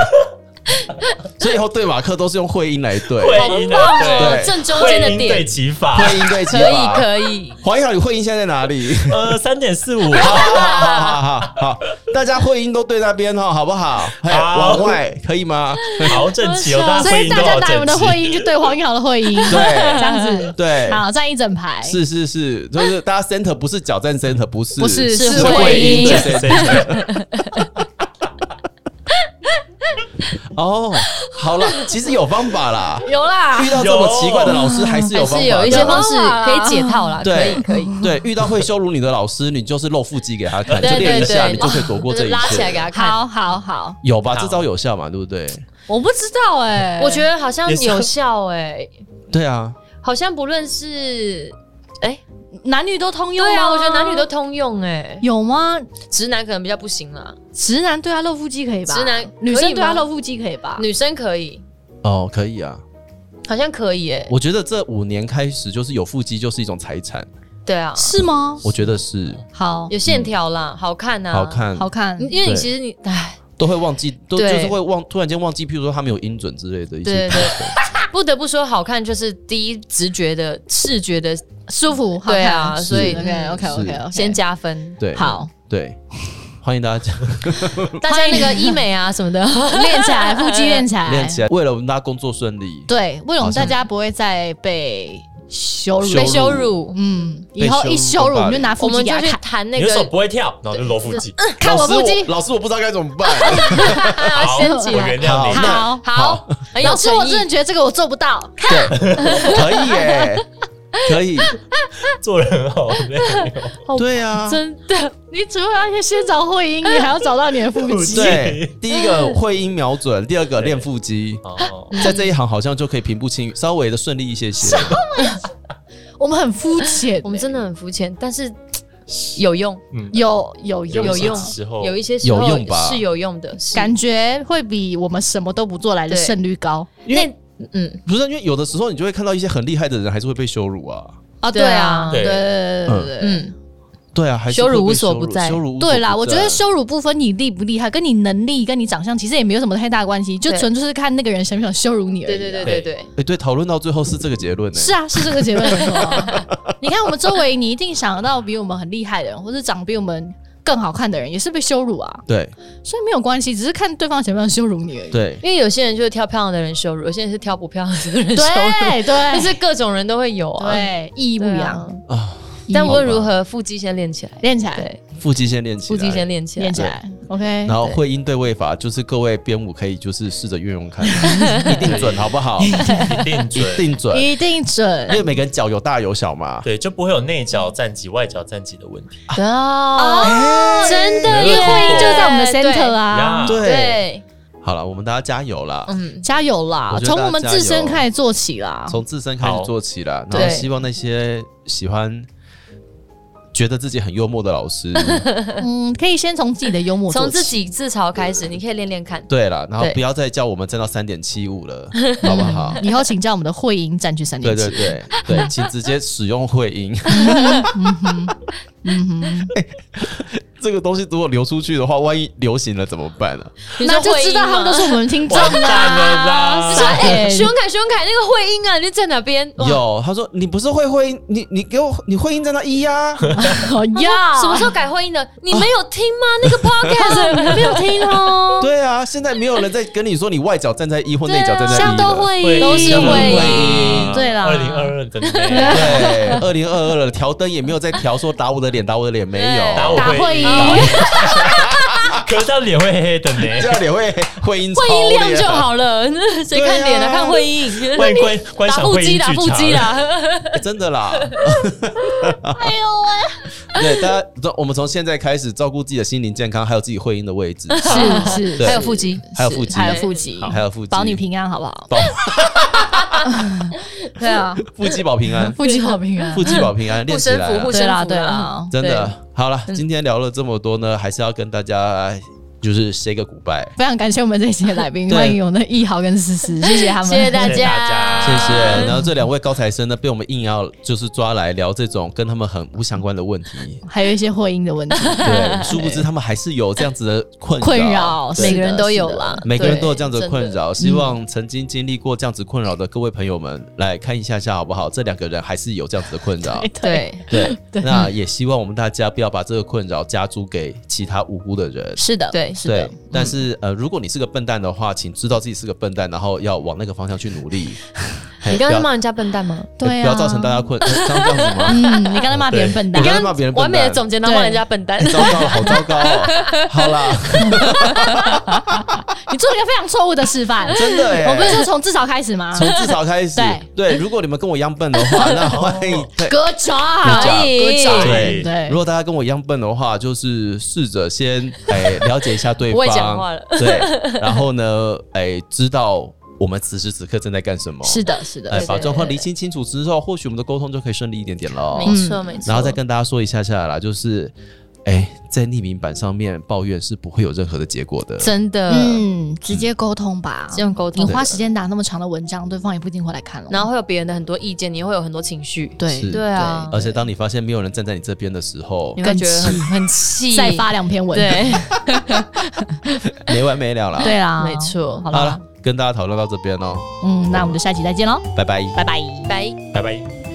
S1: 所以以后对马克都是用会音来对，
S3: 会音对
S4: 正中间的点
S3: 对齐法，
S1: 会音对齐
S4: 法，可以可以。
S1: 黄一豪，你会音现在在哪里？
S3: 呃，三点四五。
S1: 好好好好，大家会音都对那边哈，好不好？好，往外可以吗？
S3: 好整齐哦，
S2: 所以大家拿你们的会音去对黄一豪的会音，
S1: 对，
S2: 这样子，
S1: 对，
S2: 好，站一整排。
S1: 是是是，就是大家 center 不是脚站 center，不是，
S2: 不是
S1: 是
S2: 会音。
S1: 哦，好了，其实有方法啦，
S2: 有啦。
S1: 遇到这么奇怪的老师，还是有方法，
S4: 有一些方式可以解套啦。
S1: 对，
S4: 可以，
S1: 对，遇到会羞辱你的老师，你就是露腹肌给他看，就练一下，你就可以躲过这一切。
S4: 拉起来给他看，
S2: 好好好，
S1: 有吧？这招有效嘛？对不对？
S2: 我不知道哎，
S4: 我觉得好像有效哎。
S1: 对啊，
S4: 好像不论是哎。
S2: 男女都通用，对
S4: 啊，我觉得男女都通用，哎，
S2: 有吗？
S4: 直男可能比较不行啦，
S2: 直男对他露腹肌可以吧？
S4: 直男
S2: 女生对他露腹肌可以吧？
S4: 女生可以，
S1: 哦，可以啊，
S4: 好像可以，哎，
S1: 我觉得这五年开始就是有腹肌就是一种财产，
S4: 对啊，
S2: 是吗？
S1: 我觉得是，
S2: 好。
S4: 有线条啦，好看呐，
S1: 好看，
S2: 好看，
S4: 因为你其实你哎
S1: 都会忘记，都就是会忘，突然间忘记，譬如说他没有音准之类的一些。
S4: 不得不说，好看就是第一直觉的视觉的
S2: 舒服，
S4: 对啊，所以
S2: OK OK OK
S4: 先加分，
S1: 对，
S2: 好，
S1: 对。欢迎大家，
S4: 大家那个医美啊什么的
S2: 练起来，腹肌练起来，
S1: 练起来，为了我们大家工作顺利。
S2: 对，为了我们大家不会再被羞辱，
S4: 被羞辱。
S2: 嗯，以后一羞辱，我们就拿腹肌给他看。
S4: 弹那个
S3: 手不会跳，然后就揉腹肌。
S2: 看我腹肌，
S1: 老师我不知道该怎么办。
S3: 好，我原谅你。
S2: 好好，老师我真的觉得这个我做不到。
S1: 看，可以耶。可以
S3: 做人很好，
S1: 对啊，
S2: 真的。你除了要先找会阴，你还要找到你的腹肌。
S1: 对，第一个会阴瞄准，第二个练腹肌。哦，在这一行好像就可以平步青云，稍微的顺利一些些。
S2: 我们很肤浅，
S4: 我们真的很肤浅，但是有用，
S2: 有有有
S4: 有用，有一些时候是有用的，
S2: 感觉会比我们什么都不做来的胜率高。
S1: 因为嗯，不是，因为有的时候你就会看到一些很厉害的人，还是会被羞辱啊！
S2: 啊，对啊，对对对对对，嗯，
S1: 对啊，
S2: 羞辱
S1: 无
S2: 所不在。
S1: 羞辱
S2: 对啦，我觉得羞辱不分你厉不厉害，跟你能力、跟你长相其实也没有什么太大关系，就纯粹是看那个人想不想羞辱你而
S4: 已。对对对对对，
S1: 哎，对，讨论到最后是这个结论呢？
S2: 是啊，是这个结论。你看我们周围，你一定想到比我们很厉害的人，或是长比我们。更好看的人也是被羞辱啊，
S1: 对，
S2: 所以没有关系，只是看对方想不想羞辱你而已。
S1: 对，
S4: 因为有些人就是挑漂亮的人羞辱，有些人是挑不漂亮的人羞辱，
S2: 对对，
S4: 就是各种人都会有
S2: 啊，对，意义不一样啊。
S4: 但无论如何，腹肌先练起来，
S2: 练起来。对，
S1: 腹肌先练起
S4: 来，腹肌先练起
S2: 来，练起来。OK。
S1: 然后会阴对位法，就是各位编舞可以就是试着运用看，一定准，好不好？
S3: 一定准，
S1: 一定准，
S2: 一定准。
S1: 因为每个人脚有大有小嘛，
S3: 对，就不会有内脚站挤、外脚站挤的问题。
S2: 哦，真的，因为会阴就在我们的 center 啊。
S1: 对。好了，我们大家加油啦！
S2: 嗯，加油啦！从我们自身开始做起啦，
S1: 从自身开始做起啦。然后希望那些喜欢。觉得自己很幽默的老师，
S2: 嗯，可以先从自己的幽默，
S4: 从自己自嘲开始，你可以练练看。
S1: 对了，然后不要再叫我们站到三点七五了，好不好？
S2: 以后请叫我们的会音站去三点
S1: 七五。对对对对，请直接使用会音。嗯哼。这个东西如果流出去的话，万一流行了怎么办呢？
S2: 那就知道他们都是我们听众
S3: 啦。
S4: 你说，哎，徐永凯，徐永凯，那个会音啊，你在哪边？
S1: 有，他说你不是会会音，你你给我，你会音在那一呀？
S2: 呀，
S4: 什么时候改会音的？你没有听吗？那个 podcast 没有听哦。
S1: 对啊，现在没有人在跟你说你外脚站在一或内脚站在一
S2: 都会音，
S4: 都是会
S2: 音。对了，
S3: 二零二二的
S1: 对，二零二二了，调灯也没有在调，说打我的脸，打我的脸没有，
S3: 打我会
S2: 阴。
S3: 可是这样脸会黑黑的呢，
S1: 这样脸会会阴
S2: 会阴亮就好了。谁看脸啊？看会阴。
S3: 关关关
S2: 打腹肌，打腹肌啦！
S1: 真的啦。哎呦喂！对，大家，我们从现在开始照顾自己的心灵健康，还有自己会阴的位置。
S2: 是是，还有腹肌，
S1: 还有腹肌，
S2: 还有腹肌，
S1: 还有腹肌，
S2: 保你平安，好不好？对啊，
S1: 腹肌保平安，
S2: 腹肌保平安，
S1: 腹肌保平安，练起来。
S2: 对啦，对啦，
S1: 真的好了。今天聊了这么多呢，还是要跟大家。就是 say 个 goodbye，
S2: 非常感谢我们这些来宾，欢迎有那一豪跟思思，谢谢他们，
S4: 谢谢大
S3: 家，
S1: 谢谢。然后这两位高材生呢，被我们硬要就是抓来聊这种跟他们很不相关的问题，
S2: 还有一些婚姻的问题。
S1: 对，殊不知他们还是有这样子的困
S2: 困扰，每个人都有啦，
S1: 每个人都有这样子的困扰。希望曾经经历过这样子困扰的各位朋友们来看一下下好不好？这两个人还是有这样子的困扰，
S2: 对
S1: 对。那也希望我们大家不要把这个困扰加诸给其他无辜的人。
S2: 是的，对。对，
S1: 但是呃，如果你是个笨蛋的话，请知道自己是个笨蛋，然后要往那个方向去努力。
S4: 你刚才骂人家笨蛋吗？
S2: 对
S1: 不要造成大家困，这样子吗？
S2: 嗯，你刚才骂别人笨蛋，
S1: 你刚才骂别人
S4: 完美的总结，然后骂人家笨蛋，
S1: 糟糕，好糟糕。好啦，
S2: 你做了一个非常错误的示范，
S1: 真的。
S2: 我不是说从自嘲开始吗？
S1: 从自嘲开始，对对。如果你们跟我一样笨的话，那欢迎
S2: 割掌，
S1: 可
S2: 以。
S1: 对对。如果大家跟我一样笨的话，就是试着先哎了解一下对方，
S4: 我讲话了，
S1: 对。然后呢，哎，知道。我们此时此刻正在干什么？
S2: 是的，是的。哎，
S1: 把状况理清清楚之后，或许我们的沟通就可以顺利一点点了。
S4: 没错，没错。
S1: 然后再跟大家说一下下啦，就是，哎，在匿名版上面抱怨是不会有任何的结果的。
S2: 真的，嗯，直接沟通吧，
S4: 这样沟通。
S2: 你花时间打那么长的文章，对方也不一定会来看了。
S4: 然后会有别人的很多意见，你也会有很多情绪。
S2: 对，
S4: 对啊。
S1: 而且当你发现没有人站在你这边的时候，
S4: 你会觉得很很气，
S2: 再发两篇文，
S4: 对，
S1: 没完没了了。
S2: 对啊，
S4: 没错。
S1: 好了。跟大家讨论到这边哦，
S2: 嗯，那我们就下期再见喽，
S1: 拜拜，
S2: 拜拜，
S4: 拜
S3: 拜拜。